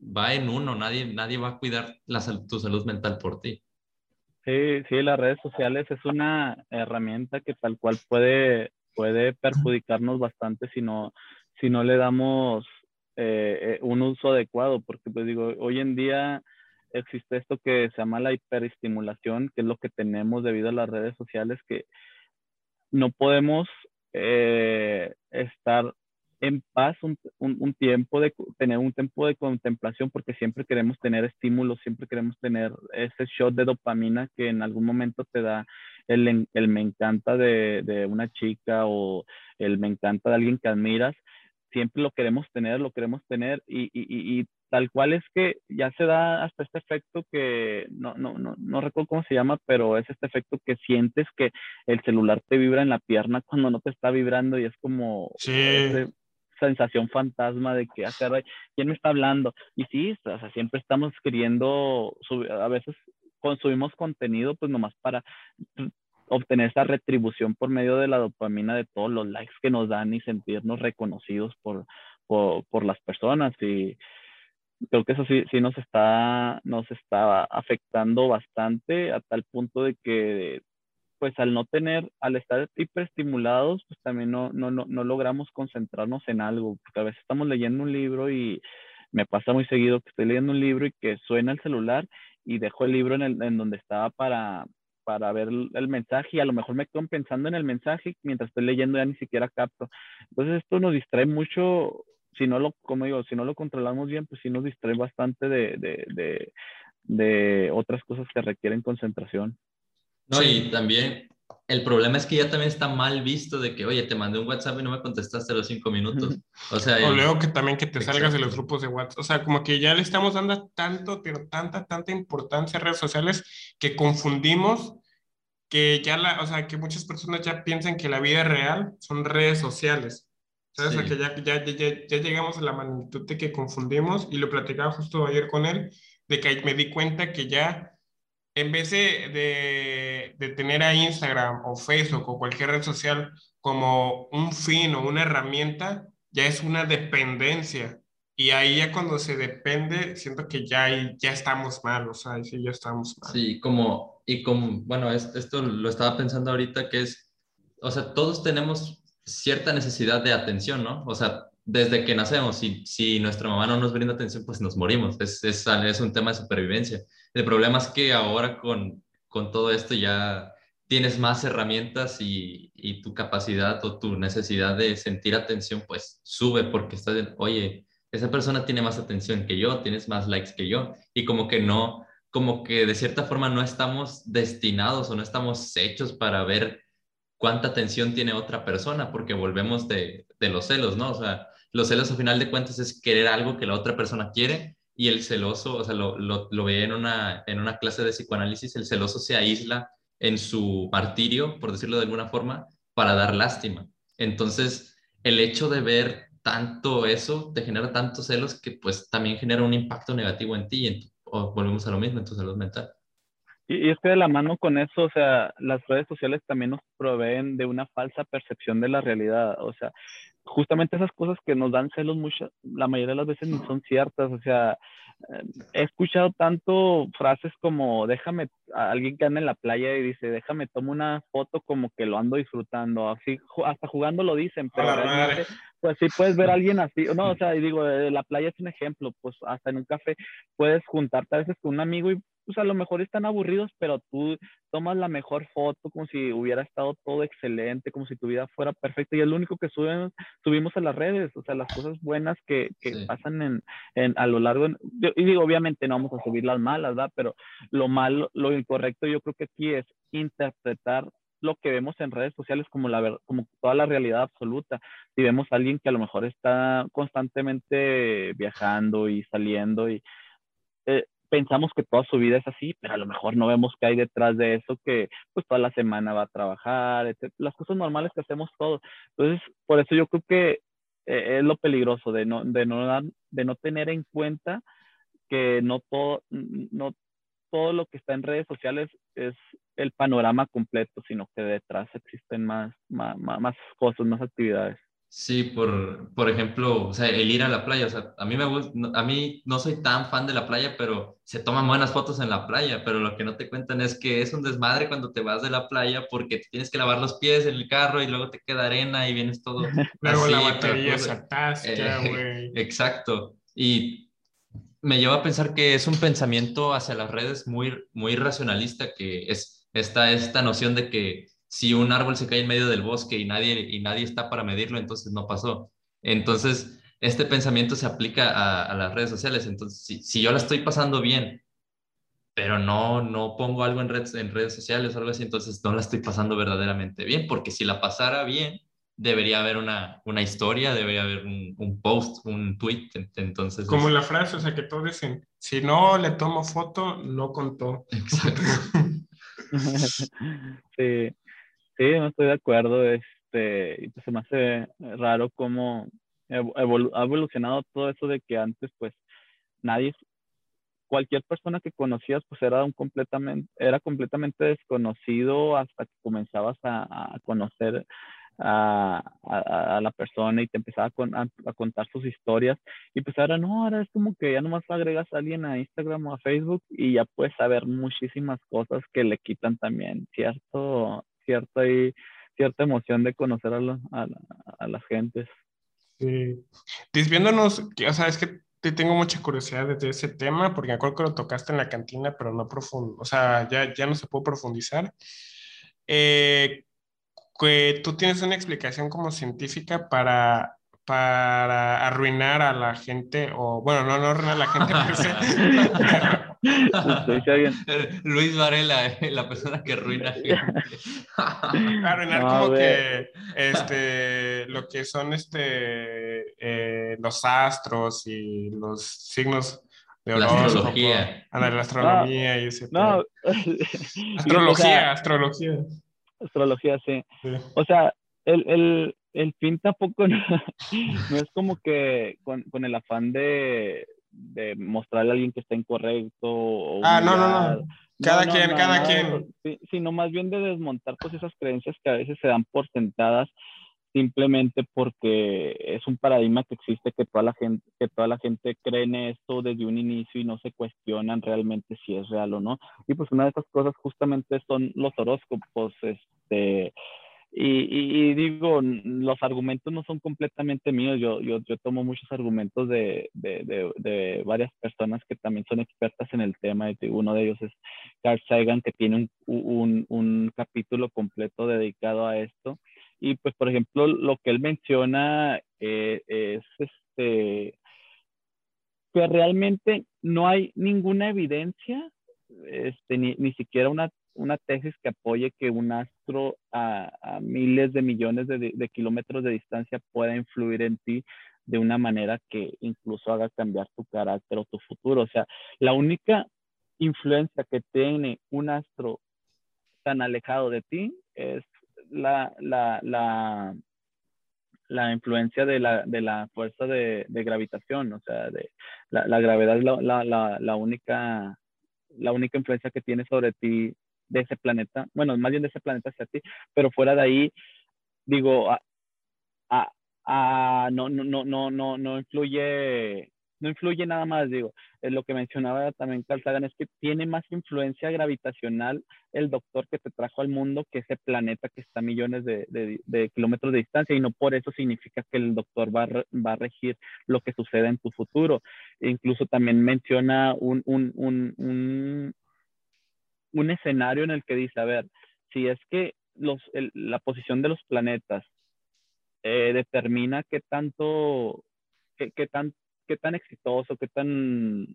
va en uno, nadie, nadie va a cuidar la, tu salud mental por ti. Sí, sí, las redes sociales es una herramienta que tal cual puede, puede perjudicarnos bastante si no, si no le damos eh, eh, un uso adecuado, porque pues digo, hoy en día existe esto que se llama la hiperestimulación, que es lo que tenemos debido a las redes sociales, que no podemos eh, estar en paz un, un, tiempo de tener un tiempo de contemplación porque siempre queremos tener estímulos, siempre queremos tener ese shot de dopamina que en algún momento te da el, el me encanta de, de, una chica o el me encanta de alguien que admiras. Siempre lo queremos tener, lo queremos tener y, y, y tal cual es que ya se da hasta este efecto que no, no, no, no recuerdo cómo se llama, pero es este efecto que sientes que el celular te vibra en la pierna cuando no te está vibrando y es como... Sí. sensación fantasma de que, hacer ah, ¿quién me está hablando? Y sí, o sea, siempre estamos queriendo, a veces consumimos contenido pues nomás para obtener esa retribución por medio de la dopamina de todos los likes que nos dan y sentirnos reconocidos por, por, por las personas y creo que eso sí, sí nos está, nos está afectando bastante a tal punto de que pues al no tener, al estar hiperestimulados, pues también no, no, no, no logramos concentrarnos en algo, porque a veces estamos leyendo un libro y me pasa muy seguido que estoy leyendo un libro y que suena el celular y dejo el libro en, el, en donde estaba para, para ver el mensaje y a lo mejor me quedo pensando en el mensaje mientras estoy leyendo ya ni siquiera capto. Entonces esto nos distrae mucho, si no lo, como digo, si no lo controlamos bien, pues sí nos distrae bastante de, de, de, de otras cosas que requieren concentración. No, y también el problema es que ya también está mal visto de que, oye, te mandé un WhatsApp y no me contestaste los cinco minutos. O sea, o luego que también que te salgas de los grupos de WhatsApp. O sea, como que ya le estamos dando tanto, pero tanta, tanta importancia a redes sociales que confundimos que ya la, o sea, que muchas personas ya piensan que la vida real son redes sociales. ¿Sabes? O sea, que ya, ya, ya, ya llegamos a la magnitud de que confundimos y lo platicaba justo ayer con él, de que me di cuenta que ya en vez de, de, tener a Instagram o Facebook o cualquier red social como un fin o una herramienta, ya es una dependencia. Y ahí ya cuando se depende, siento que ya, ya estamos mal, o sea, sí, ya estamos mal. Sí, como, y como, bueno, esto lo estaba pensando ahorita, que es, o sea, todos tenemos cierta necesidad de atención, ¿no? O sea, desde que nacemos, si, si nuestra mamá no nos brinda atención, pues nos morimos. Es, es, un tema de supervivencia. El problema es que ahora con, con todo esto ya tienes más herramientas y, y, tu capacidad o tu necesidad de sentir atención pues sube porque estás, oye, esa persona tiene más atención que yo, tienes más likes que yo y como que no, como que de cierta forma no estamos destinados o no estamos hechos para ver cuánta atención tiene otra persona porque volvemos de, los celos, ¿no? O sea, los celos a final de cuentas es querer algo que la otra persona quiere y el celoso, o sea, lo, lo, lo veía en una, en una clase de psicoanálisis, el celoso se aísla en su martirio, por decirlo de alguna forma, para dar lástima. Entonces, el hecho de ver tanto eso te genera tantos celos que pues también genera un impacto negativo en ti y volvemos a lo mismo en tu salud mental. Y, y es que de la mano con eso, o sea, las redes sociales también nos proveen de una falsa percepción de la realidad. O sea, justamente esas cosas que nos dan celos muchas, la mayoría de las veces ni son ciertas, o sea, he escuchado tanto frases como déjame, a alguien que anda en la playa y dice, déjame, tomo una foto como que lo ando disfrutando, así, hasta jugando lo dicen, pero pues sí puedes ver a alguien así, no, o sea, y digo, eh, la playa es un ejemplo, pues hasta en un café puedes juntarte a veces con un amigo y pues a lo mejor están aburridos, pero tú tomas la mejor foto como si hubiera estado todo excelente, como si tu vida fuera perfecta y es lo único que suben, subimos a las redes, o sea, las cosas buenas que, que pasan en, en, a lo largo, y digo, obviamente no vamos a subir las malas, ¿verdad? Pero lo malo, lo incorrecto yo creo que aquí es interpretar lo que vemos en redes sociales como, la, como toda la realidad absoluta. Si vemos a alguien que a lo mejor está constantemente viajando y saliendo y eh, pensamos que toda su vida es así, pero a lo mejor no vemos que hay detrás de eso, que pues toda la semana va a trabajar, las cosas normales que hacemos todos. Entonces, por eso yo creo que eh, es lo peligroso de no, de, no dar, de no tener en cuenta que no todo, no todo lo que está en redes sociales es el panorama completo, sino que detrás existen más, más, más cosas, más actividades. Sí, por, por ejemplo, o sea, el ir a la playa, o sea, a mí me gusta, a mí no soy tan fan de la playa, pero se toman buenas fotos en la playa, pero lo que no te cuentan es que es un desmadre cuando te vas de la playa porque tienes que lavar los pies en el carro y luego te queda arena y vienes todo (laughs) Luego la batería se atasca, eh, güey. (laughs) exacto. Y me lleva a pensar que es un pensamiento hacia las redes muy, muy racionalista, que es esta, esta noción de que si un árbol se cae en medio del bosque y nadie, y nadie está para medirlo, entonces no pasó. Entonces, este pensamiento se aplica a, las redes sociales. Entonces, si, si, yo la estoy pasando bien, pero no, no pongo algo en redes, en redes sociales o algo así, entonces no la estoy pasando verdaderamente bien, porque si la pasara bien, debería haber una, una historia, debería haber un, un, post, un tweet. Entonces, Como la frase, o sea, que todos dicen, si no le tomo foto, no contó. Exacto. (laughs) sí. Sí, no estoy de acuerdo. Este, pues se me hace raro cómo ha evolucionado todo eso de que antes, pues, nadie, cualquier persona que conocías, pues era un completamente, era completamente desconocido hasta que comenzabas a, conocer a, la persona y te empezaba a, contar sus historias. Y pues ahora no, ahora es como que ya nomás agregas a alguien a Instagram o a Facebook y ya puedes saber muchísimas cosas que le quitan también cierto, cierta, y, cierta emoción de conocer a, la, a, las gentes. Sí. Desviándonos, o sea, es que te tengo mucha curiosidad de ese tema, porque me acuerdo que lo tocaste en la cantina, pero no profundo, o sea, ya, ya no se puede profundizar. Eh, que tú tienes una explicación como científica para para arruinar a la gente, o bueno, no, no arruinar a la gente, (laughs) (laughs) (laughs) Luis Varela, eh, la persona que arruina (laughs) gente. arruinar como que este, lo que son este, eh, los astros y los signos de la astrología. la astronomía y ese. No. (laughs) astrología, astrología. Astrología, sí. O sea, el, el, el fin tampoco no, es como que con, con el afán de, de, mostrarle a alguien que está incorrecto. O ah, no, no, no. Cada quien, cada quien. sino más bien de desmontar pues esas creencias que a veces se dan por sentadas simplemente porque es un paradigma que existe que toda la gente que toda la gente cree en esto desde un inicio y no se cuestionan realmente si es real o no y pues una de esas cosas justamente son los horóscopos este y, digo, los argumentos no son completamente míos, yo, yo, tomo muchos argumentos de, de, varias personas que también son expertas en el tema, y uno de ellos es Carl Sagan, que tiene un, un, capítulo completo dedicado a esto. Y pues, por ejemplo, lo que él menciona eh, es este, que realmente no hay ninguna evidencia, este, ni, ni siquiera una una tesis que apoye que un astro a, miles de millones de, kilómetros de distancia pueda influir en ti de una manera que incluso haga cambiar tu carácter o tu futuro. O sea, la única influencia que tiene un astro tan alejado de ti es la, la, la, la influencia de la, de la fuerza de, gravitación, o sea, de, la, gravedad es la, la, única, la única influencia que tiene sobre ti de ese planeta, bueno, más bien de ese planeta hacia ti, pero fuera de ahí, digo, a, a, no, no, no, no, no, no influye, no influye nada más, digo, es lo que mencionaba también Carl Sagan, es que tiene más influencia gravitacional el doctor que te trajo al mundo que ese planeta que está a millones de, de, kilómetros de distancia y no por eso significa que el doctor va a, va a regir lo que suceda en tu futuro. Incluso también menciona un, un, un un escenario en el que dice, a ver, si es que los, la posición de los planetas eh, determina qué tanto, qué, tan, qué tan exitoso, qué tan,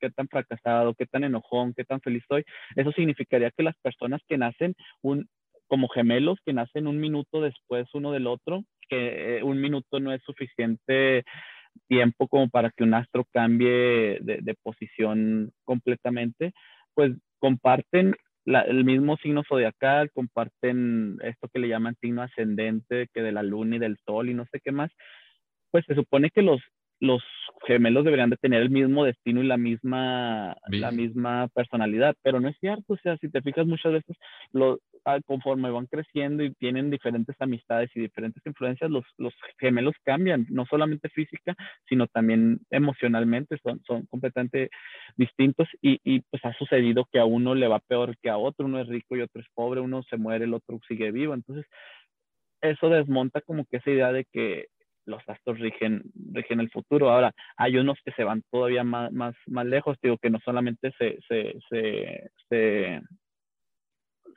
qué tan fracasado, qué tan enojón, qué tan feliz soy, eso significaría que las personas que nacen un, como gemelos, que nacen un minuto después uno del otro, que eh, un minuto no es suficiente tiempo como para que un astro cambie de, de posición completamente, pues comparten el mismo signo zodiacal, comparten esto que le llaman signo ascendente, que de la luna y del sol y no sé qué más, pues se supone que los, los gemelos deberían de tener el mismo destino y la misma, la misma personalidad, pero no es cierto, o sea, si te fijas muchas veces, lo, ah, conforme van creciendo y tienen diferentes amistades y diferentes influencias, los, los gemelos cambian, no solamente física, sino también emocionalmente, son, son completamente distintos y, y pues ha sucedido que a uno le va peor que a otro, uno es rico y otro es pobre, uno se muere, el otro sigue vivo, entonces eso desmonta como que esa idea de que los astros rigen, rigen el futuro. Ahora, hay unos que se van todavía más, más, más lejos, digo, que no solamente se, se, se,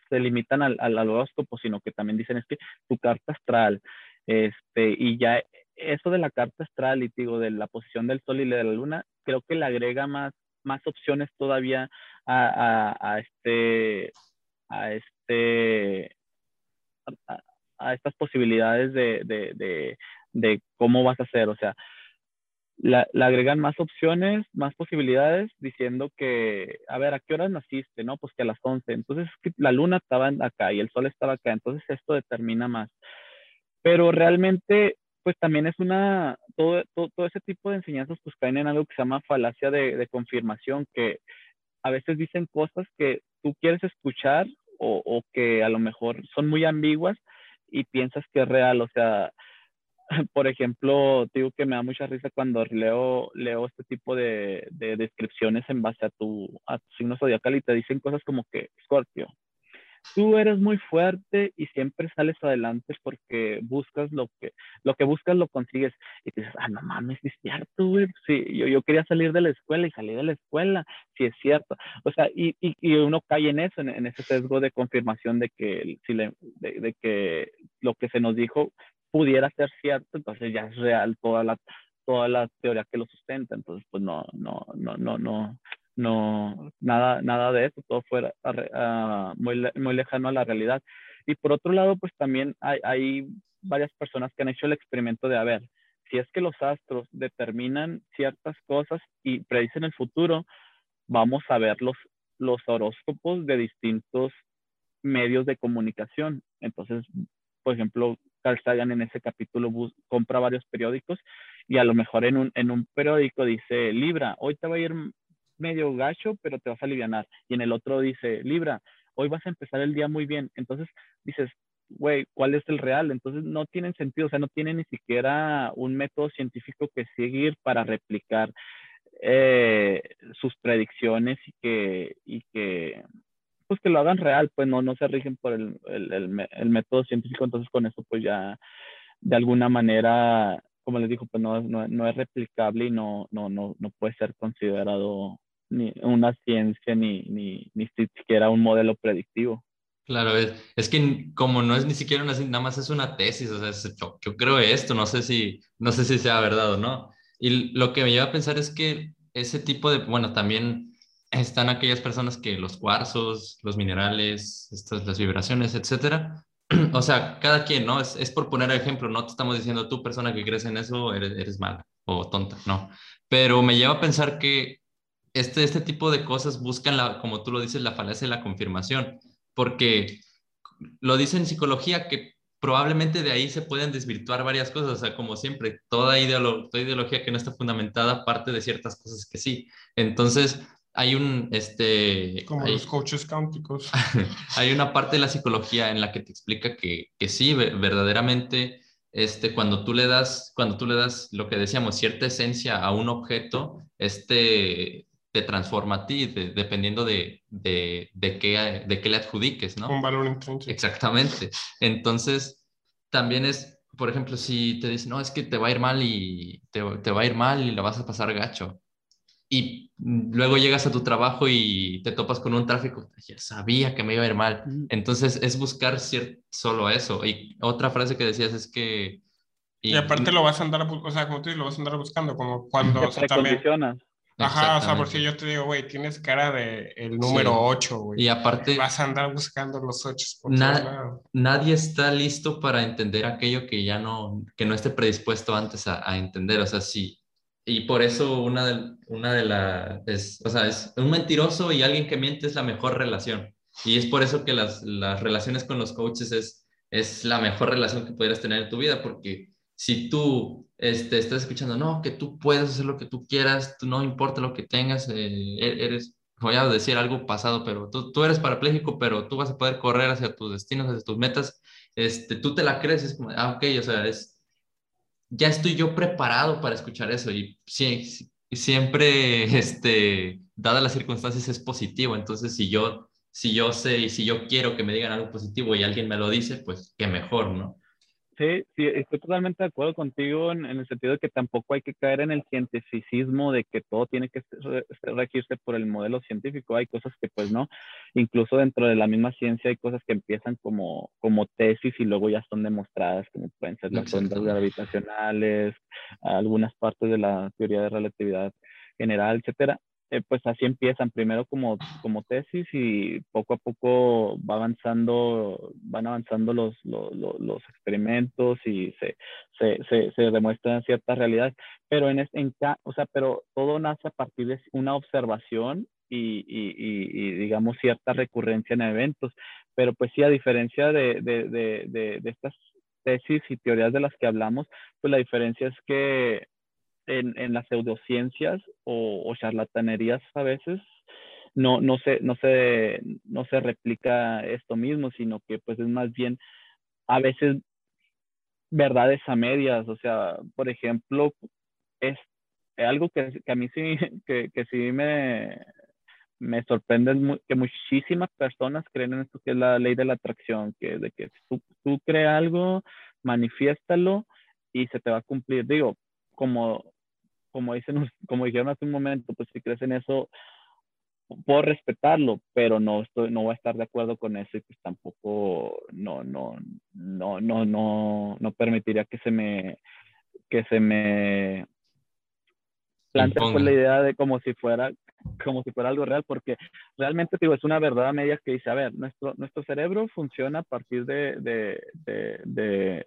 se, limitan al, al, horóscopo, sino que también dicen es que tu carta astral, este, y ya eso de la carta astral y digo, de la posición del sol y de la luna, creo que le agrega más, más opciones todavía a, a, este, a este, a, estas posibilidades de, de, de, de cómo vas a hacer. O sea, le agregan más opciones, más posibilidades, diciendo que, a ver, ¿a qué horas naciste? No, pues que a las 11. Entonces, la luna estaba acá y el sol estaba acá. Entonces, esto determina más. Pero realmente, pues también es una, todo, todo, ese tipo de enseñanzas pues caen en algo que se llama falacia de, de confirmación, que a veces dicen cosas que tú quieres escuchar o, o, que a lo mejor son muy ambiguas y piensas que es real. O sea, (laughs) por ejemplo, digo que me da mucha risa cuando leo, leo este tipo de, de descripciones en base a tu, a tu signo zodiacal y te dicen cosas como que, Scorpio, tú eres muy fuerte y siempre sales adelante porque buscas lo que, lo que buscas lo consigues. Y dices, ah, no mames, es cierto, güey. Sí, yo, yo quería salir de la escuela y salí de la escuela. Sí, es cierto. O sea, y, y, y uno cae en eso, en, ese sesgo de confirmación de que, si le, de, de que lo que se nos dijo pudiera ser cierto, entonces ya es real toda la, toda la teoría que lo sustenta. Entonces, pues no, no, no, no, no, no, nada, nada de eso, todo fuera uh, muy, muy lejano a la realidad. Y por otro lado, pues también hay, hay varias personas que han hecho el experimento de, a ver, si es que los astros determinan ciertas cosas y predicen el futuro, vamos a ver los, los horóscopos de distintos medios de comunicación. Entonces, por ejemplo, Carl Sagan en ese capítulo compra varios periódicos y a lo mejor en un, en un periódico dice, Libra, hoy te va a ir medio gacho, pero te vas a aliviar. Y en el otro dice, Libra, hoy vas a empezar el día muy bien. Entonces dices, güey, ¿cuál es el real? Entonces no tienen sentido, o sea, no tienen ni siquiera un método científico que seguir para replicar eh, sus predicciones y que, y que, pues que lo hagan real, pues no, no se rigen por el, el, el, el método científico, entonces con eso pues ya de alguna manera como les digo, pues no, no, no, es replicable y no, no, no, no puede ser considerado ni una ciencia ni, ni, ni siquiera un modelo predictivo. Claro, es, es, que como no es ni siquiera una, nada más es una tesis, o sea, yo, yo, creo esto, no sé si, no sé si sea verdad o no. Y lo que me lleva a pensar es que ese tipo de, bueno, también están aquellas personas que los cuarzos, los minerales, estas, las vibraciones, etcétera, (clears throat) o sea, cada quien, ¿no? Es, es, por poner ejemplo, no te estamos diciendo tú, persona que crees en eso, eres, eres mala o tonta, no. Pero me lleva a pensar que este, este tipo de cosas buscan, la, como tú lo dices, la falacia de la confirmación, porque lo dice en psicología que probablemente de ahí se pueden desvirtuar varias cosas, o sea, como siempre, toda, ideolo toda ideología que no está fundamentada parte de ciertas cosas que sí. Entonces, hay un, este... Como hay, los coaches cánticos. (laughs) hay una parte de la psicología en la que te explica que, que sí, verdaderamente, este, cuando tú le das, cuando tú le das lo que decíamos, cierta esencia a un objeto, este te transforma a ti, de, dependiendo de, de, de, qué, de qué le adjudiques, ¿no? Un valor intrínseco. Exactamente. Entonces, también es, por ejemplo, si te dicen, no, es que te va a ir mal y te, te va a ir mal y la vas a pasar gacho. Y luego llegas a tu trabajo y te topas con un tráfico, ya sabía que me iba a ir mal. Entonces, es buscar solo eso. Y otra frase que decías es que... Y, y aparte lo vas a andar, o sea, como tú dices, lo vas a andar buscando, como cuando... o sea, (laughs) también, Ajá, o sea, porque yo te digo, güey, tienes cara de el número sí. 8, güey. Y aparte... Vas a andar buscando los 8 por na Nadie está listo para entender aquello que ya no, que no esté predispuesto antes a, a entender. O sea, sí. Y por eso una de, una de las... O sea, es un mentiroso y alguien que miente es la mejor relación. Y es por eso que las, las relaciones con los coaches es, es la mejor relación que pudieras tener en tu vida, porque si tú este, estás escuchando, no, que tú puedes hacer lo que tú quieras, no importa lo que tengas, eh, eres, voy a decir algo pasado, pero tú, tú, eres parapléjico, pero tú vas a poder correr hacia tus destinos, hacia tus metas, este, tú te la crees, es como, ah, ok, o sea, es, ya estoy yo preparado para escuchar eso y sí, siempre, (laughs) este, dadas las circunstancias, es positivo, entonces si yo, si yo sé y si yo quiero que me digan algo positivo y alguien me lo dice, pues qué mejor, ¿no? Sí, sí, estoy totalmente de acuerdo contigo en, en, el sentido de que tampoco hay que caer en el cientificismo de que todo tiene que regirse por el modelo científico. Hay cosas que pues no, incluso dentro de la misma ciencia hay cosas que empiezan como, como tesis y luego ya son demostradas, como pueden ser las ondas gravitacionales, algunas partes de la teoría de relatividad general, etcétera eh, pues así empiezan, primero como, como tesis y poco a poco va avanzando, van avanzando los, los, los experimentos y se, se, se, se, demuestran ciertas realidades, pero en, en, o sea, pero todo nace a partir de una observación y, y, y, digamos cierta recurrencia en eventos, pero pues sí, a diferencia de, de, de, de estas tesis y teorías de las que hablamos, pues la diferencia es que en, en las pseudociencias o, charlatanerías a veces no, no, se, no, se, no se replica esto mismo, sino que pues es más bien a veces verdades a medias. O sea, por ejemplo, es algo que, que a mí sí, (laughs) que, que sí me, me sorprende que muchísimas personas creen en esto que es la ley de la atracción, que de que tú, tú creas algo, manifiéstalo y se te va a cumplir. Digo, como, como, dicen, como dijeron hace un momento, pues si crees en eso, puedo respetarlo, pero no estoy, no voy a estar de acuerdo con eso y pues tampoco no, no, no, no, no, no permitiría que se me, que se me plantea pues, la idea de como si fuera como si fuera algo real, porque realmente digo, es una verdad a medias que dice, a ver, nuestro, nuestro cerebro funciona a partir de, de, de, de,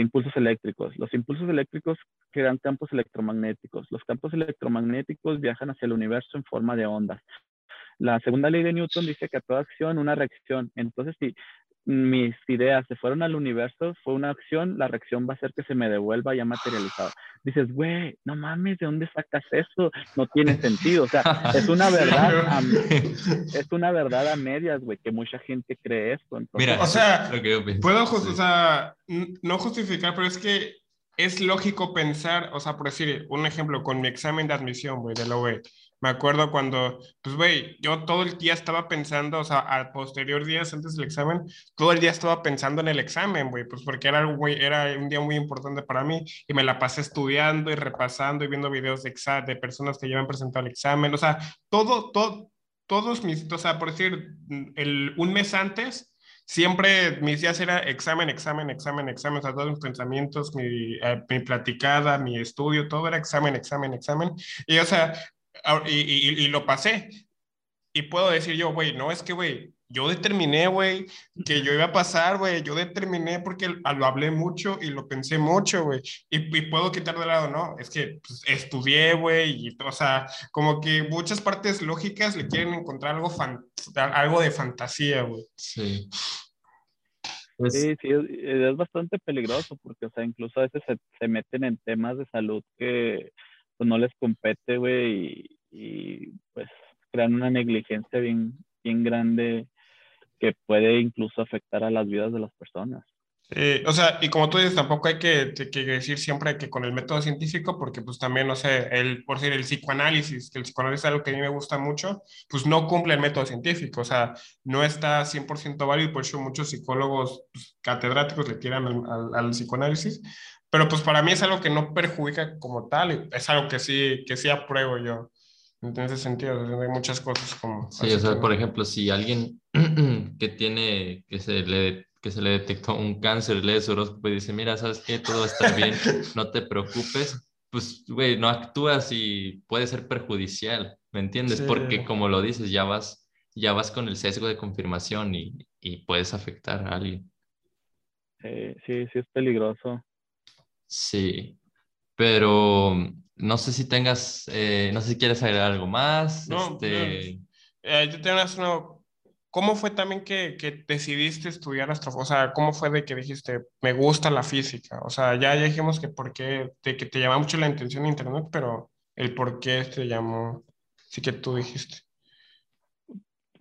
impulsos eléctricos. Los impulsos eléctricos crean campos electromagnéticos. Los campos electromagnéticos viajan hacia el universo en forma de ondas. La segunda ley de Newton dice que a toda acción una reacción. Entonces, si mis ideas se fueron al universo, fue una acción, la reacción va a ser que se me devuelva ya materializado. Dices, güey, no mames, ¿de dónde sacas eso? No tiene sentido. O sea, es una (laughs) verdad, a, es una verdad a medias, güey, que mucha gente cree esto. Mira, o sea, puedo, o sea, no justificar, pero es que es lógico pensar, o sea, por decir un ejemplo, con mi examen de admisión, güey, de la UE, me acuerdo cuando, pues, güey, yo todo el día estaba pensando, o sea, al posterior días antes del examen, todo el día estaba pensando en el examen, güey, pues porque era, güey, era un día muy importante para mí y me la pasé estudiando y repasando y viendo videos de, de personas que ya han presentado el examen, o sea, todo, todo, todos mis, o sea, por decir, el, un mes antes, siempre mis días era examen, examen, examen, examen, o sea, todos mis pensamientos, mi, eh, mi platicada, mi estudio, todo era examen, examen, examen. Y, o sea, y, y, lo pasé. Y puedo decir yo, güey, no es que, güey, yo determiné, güey, que yo iba a pasar, güey, yo determiné porque lo hablé mucho y lo pensé mucho, güey, y, puedo quitar de lado, no, es que pues, estudié, güey, y, o sea, como que muchas partes lógicas le quieren encontrar algo, algo de fantasía, güey. Sí. Pues sí, sí, es, bastante peligroso porque, o sea, incluso a veces se, se meten en temas de salud que pues, no les compete, güey, y, pues crean una negligencia bien, bien grande que puede incluso afectar a las vidas de las personas. o sea, y como tú dices, tampoco hay que, que, decir siempre que con el método científico, porque pues también, no sé, el, por decir el psicoanálisis, que el psicoanálisis es algo que a mí me gusta mucho, pues no cumple el método científico, o sea, no está 100% válido, por eso muchos psicólogos pues, catedráticos le tiran al, psicoanálisis, pero pues para mí es algo que no perjudica como tal, y es algo que sí, que sí apruebo yo. En ese sentido, hay muchas cosas como... Sí, o sea, por ejemplo, si alguien (clears throat) que tiene, que se le, que se le detectó un cáncer, lee su horóscopo y dice, mira, ¿sabes qué? Todo está bien, (laughs) no te preocupes, pues, güey, no actúas y puede ser perjudicial, ¿me entiendes? Porque como lo dices, ya vas, ya vas con el sesgo de confirmación y, y puedes afectar a alguien. sí, sí, es peligroso. Sí, pero no sé si tengas, eh, no sé si quieres agregar algo más. No, este... Eh, yo tengo una, ¿Cómo fue también que, que, decidiste estudiar astrofísica? O sea, ¿cómo fue de que dijiste, me gusta la física? O sea, ya, ya dijimos que por qué, de que te llama mucho la atención de Internet, pero el por qué te llamó, sí que tú dijiste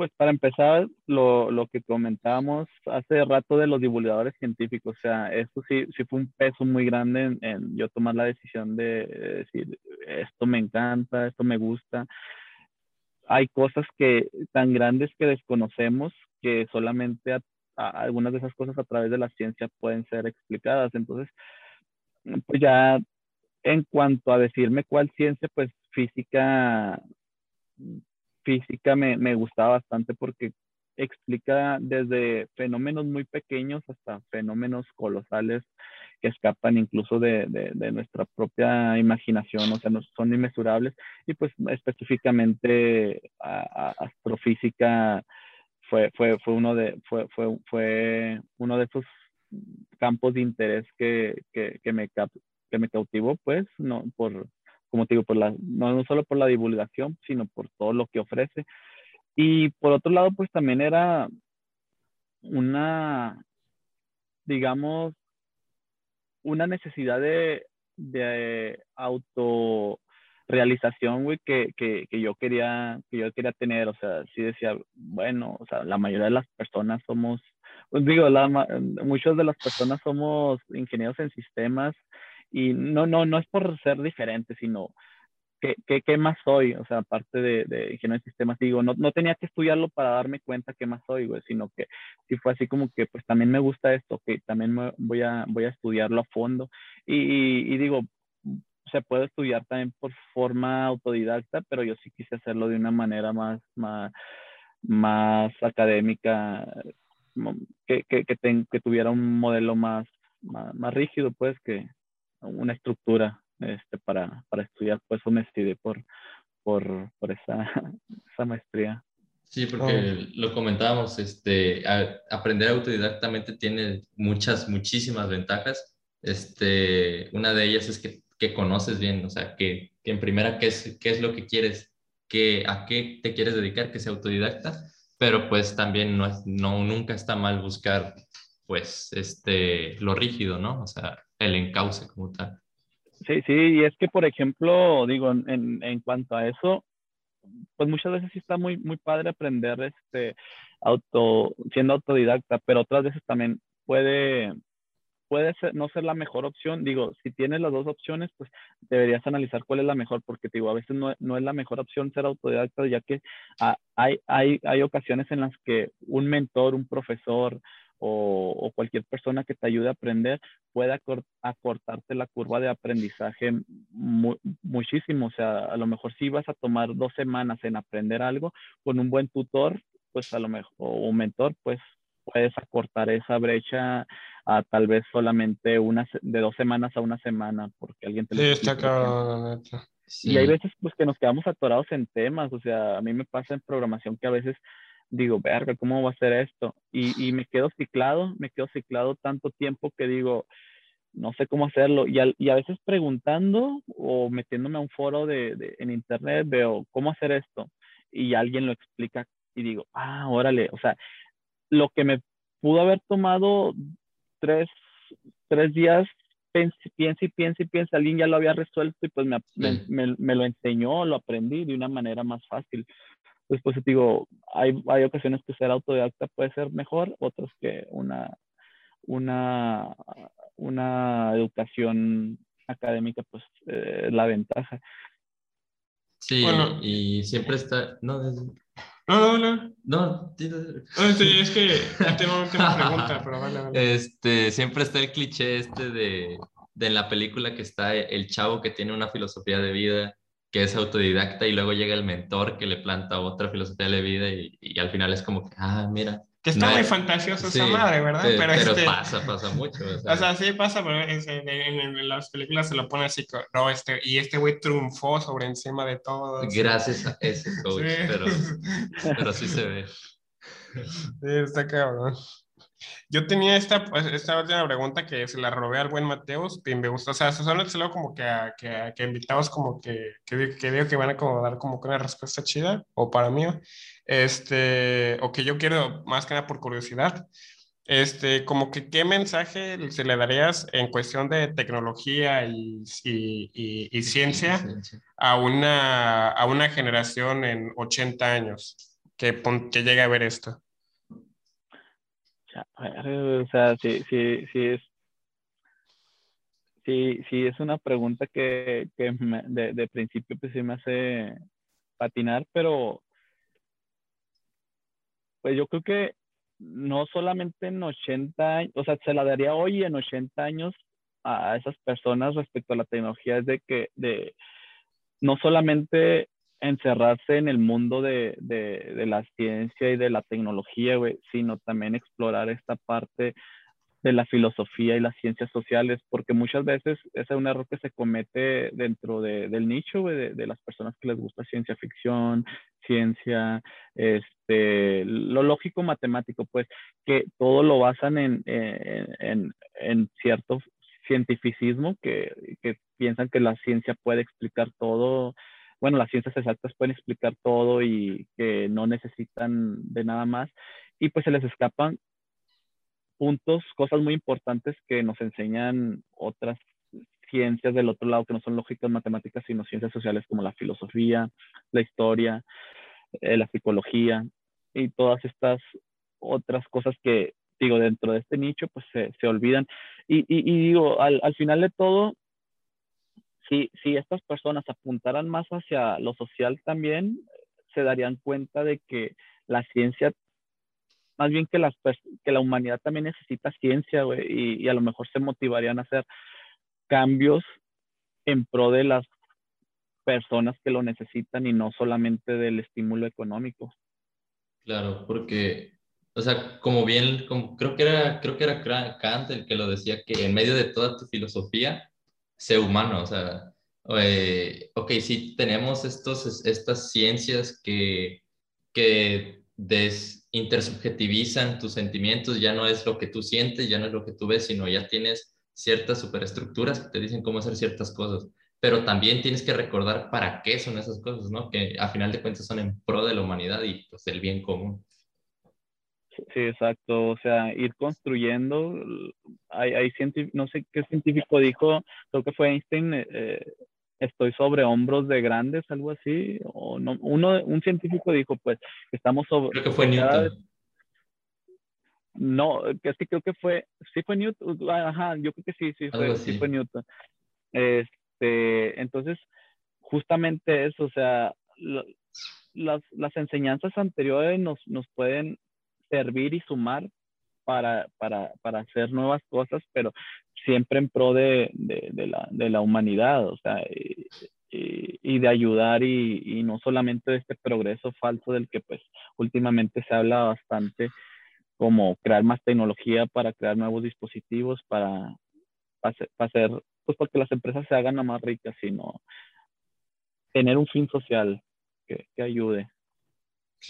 pues para empezar, lo, lo, que comentábamos hace rato de los divulgadores científicos, o sea, eso sí, sí fue un peso muy grande en, yo tomar la decisión de, decir, esto me encanta, esto me gusta. Hay cosas que tan grandes que desconocemos que solamente algunas de esas cosas a través de la ciencia pueden ser explicadas. Entonces, pues ya en cuanto a decirme cuál ciencia, pues física física me, me gustaba bastante porque explica desde fenómenos muy pequeños hasta fenómenos colosales que escapan incluso de, de, nuestra propia imaginación, o sea, no, son inmesurables. Y pues específicamente astrofísica fue, fue, fue, uno de, fue, fue, fue uno de esos campos de interés que, que, que, me, que me cautivó, pues, no, por, como te digo, por la, no, solo por la divulgación, sino por todo lo que ofrece. Y por otro lado, pues también era una, digamos, una necesidad de, de autorrealización, güey, que, que, que, yo quería, que yo quería tener, o sea, sí decía, bueno, o sea, la mayoría de las personas somos, pues digo, la, muchas de las personas somos ingenieros en sistemas y no, no, no es por ser diferentes, sino ¿qué, qué, qué más soy? O sea, aparte de, de ingeniero en sistemas, digo, no, no tenía que estudiarlo para darme cuenta qué más soy, güey, sino que sí fue así como que, pues también me gusta esto, que también voy, a, voy a estudiarlo a fondo. Y, y, digo, se puede estudiar también por forma autodidacta, pero yo sí quise hacerlo de una manera más, más, más académica, que, que, que, que tuviera un modelo más, más, más rígido, pues, que una estructura este, para, para estudiar, pues eso me por, por, por esa, (laughs) esa maestría. Sí, porque oh. lo comentábamos, este, aprender autodidactamente tiene muchas, muchísimas ventajas. Este, una de ellas es que, que conoces bien, o sea, que, que, en primera qué es, qué es lo que quieres, que, a qué te quieres dedicar, que sea autodidacta, pero pues también no, es, no nunca está mal buscar pues este, lo rígido, ¿no? O sea, el encauce como tal. Sí, sí, y es que, por ejemplo, digo, en, en cuanto a eso, pues muchas veces sí está muy, muy padre aprender este, auto, siendo autodidacta, pero otras veces también puede, puede ser, no ser la mejor opción. Digo, si tienes las dos opciones, pues deberías analizar cuál es la mejor, porque digo, a veces no, no es la mejor opción ser autodidacta, ya que ah, hay, hay, hay ocasiones en las que un mentor, un profesor, o, cualquier persona que te ayude a aprender puede acortarte la curva de aprendizaje muchísimo. O sea, a lo mejor si vas a tomar dos semanas en aprender algo con un buen tutor, pues a lo mejor, o un mentor, pues puedes acortar esa brecha a tal vez solamente una, de dos semanas a una semana, porque alguien te lo Sí, está claro, Y hay veces pues que nos quedamos atorados en temas, o sea, a mí me pasa en programación que a veces digo, verga, ¿cómo va a ser esto? Y, y, me quedo ciclado, me quedo ciclado tanto tiempo que digo, no sé cómo hacerlo. Y, y a veces preguntando o metiéndome a un foro de, de, en internet, veo cómo hacer esto. Y alguien lo explica y digo, ah, órale, o sea, lo que me pudo haber tomado tres, tres días, piensa y piensa y piensa, alguien ya lo había resuelto y pues me, me, me, lo enseñó, lo aprendí de una manera más fácil pues, pues digo, hay, hay ocasiones que ser autodidacta puede ser mejor, otras que una, una, una educación académica, pues eh, la ventaja. Sí, y siempre está... No, no, no, no. No, sí, es que (laughs) ya tengo una pregunta, pero vale, vale. Este, siempre está el cliché este de, de en la película que está el chavo que tiene una filosofía de vida que es autodidacta y luego llega el mentor que le planta otra filosofía de vida y, y al final es como que, ah, mira. Que está muy fantasioso esa madre, ¿verdad? pero, este... pasa, pasa mucho. O sea, o sea sí pasa, pero en, en, las películas se lo pone así, no, este, y este güey triunfó sobre encima de todo. Gracias a ese (laughs) coach, pero, pero sí se ve. Sí, está cabrón. Yo tenía esta, pues, esta última pregunta que se la robé al buen Mateus y me gusta, o sea, solo como que, a, que, que invitados como que, que, que, veo que van a como dar como una respuesta chida, o para mí, este, o que yo quiero más que nada por curiosidad, este, como que qué mensaje se le darías en cuestión de tecnología y, y, y, ciencia a una, a una generación en 80 años que, que llegue a ver esto o sea, sí, sí, sí es, sí, sí es una pregunta que, que de, de, principio pues sí me hace patinar, pero pues yo creo que no solamente en 80 años, o sea, se la daría hoy en 80 años a esas personas respecto a la tecnología, es de que de no solamente encerrarse en el mundo de, de, de, la ciencia y de la tecnología, sino también explorar esta parte de la filosofía y las ciencias sociales, porque muchas veces ese es un error que se comete dentro de, del nicho de, de, las personas que les gusta ciencia ficción, ciencia, este, lo lógico matemático, pues que todo lo basan en, en, en cierto cientificismo, que, que piensan que la ciencia puede explicar todo bueno, las ciencias exactas pueden explicar todo y que no necesitan de nada más. Y pues se les escapan puntos, cosas muy importantes que nos enseñan otras ciencias del otro lado que no son lógicas matemáticas, sino ciencias sociales como la filosofía, la historia, eh, la psicología y todas estas otras cosas que, digo, dentro de este nicho, pues se, se olvidan. Y, y, digo, al, al, final de todo, si, si estas personas apuntaran más hacia lo social también, se darían cuenta de que la ciencia más bien que, las, que la humanidad también necesita ciencia, güey, y, y, a lo mejor se motivarían a hacer cambios en pro de las personas que lo necesitan y no solamente del estímulo económico. Claro, porque, o sea, como bien, como, creo, que era, creo que era Kant el que lo decía, que en medio de toda tu filosofía, sé humano, o sea, eh, ok, sí tenemos estos, estas ciencias que, que intersubjetivizan tus sentimientos, ya no es lo que tú sientes, ya no es lo que tú ves, sino ya tienes ciertas superestructuras que te dicen cómo hacer ciertas cosas, pero también tienes que recordar para qué son esas cosas, ¿no? Que a final de cuentas son en pro de la humanidad y pues del bien común. Sí, exacto. O sea, ir construyendo. Hay, hay no sé qué científico dijo, creo que fue Einstein, eh, estoy sobre hombros de grandes, algo así. O no, uno, un científico dijo, pues, estamos sobre. Creo que fue Newton. No, es que creo que fue, sí fue Newton, ajá, yo creo que sí, sí fue, sí fue Newton. Este, entonces, justamente eso, o sea, las, las enseñanzas anteriores nos, nos pueden servir y sumar para, para, para hacer nuevas cosas, pero siempre en pro de, de, la, de la, humanidad, o sea, y, y, y de ayudar y, y, no solamente de este progreso falso del que pues últimamente se habla bastante, como crear más tecnología para crear nuevos dispositivos, para, para, hacer, pues para que las empresas se hagan más ricas, sino tener un fin social que, que ayude.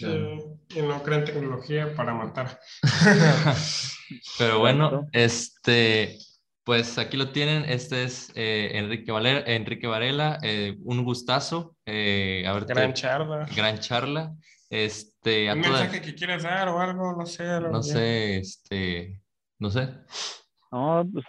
Y no crean tecnología para matar. (laughs) Pero bueno, este, pues aquí lo tienen. Este es eh, Enrique, Valera, Enrique Varela. Eh, un gustazo. Eh, gran charla. Gran charla. Este, a ¿Un mensaje que quieras dar o algo? No sé. No sé, este, no sé. No, pues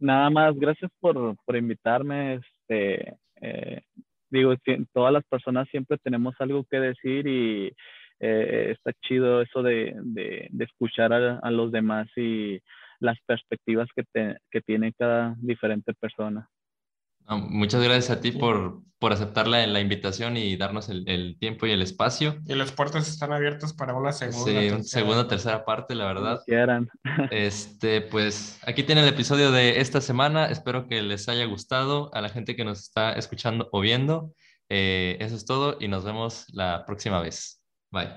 nada más, gracias por, por invitarme. Este, eh, digo, todas las personas siempre tenemos algo que decir y eh, está chido eso de, de, de escuchar a, a, los demás y las perspectivas que, te, que tiene cada diferente persona. Muchas gracias a ti por, por aceptar la, la, invitación y darnos el, el, tiempo y el espacio. Y las puertas están abiertas para una segunda. Sí, tercera. segunda, tercera parte, la verdad. Quieran. (laughs) Este, pues aquí tiene el episodio de esta semana. Espero que les haya gustado a la gente que nos está escuchando o viendo. Eh, eso es todo y nos vemos la próxima vez. Bye.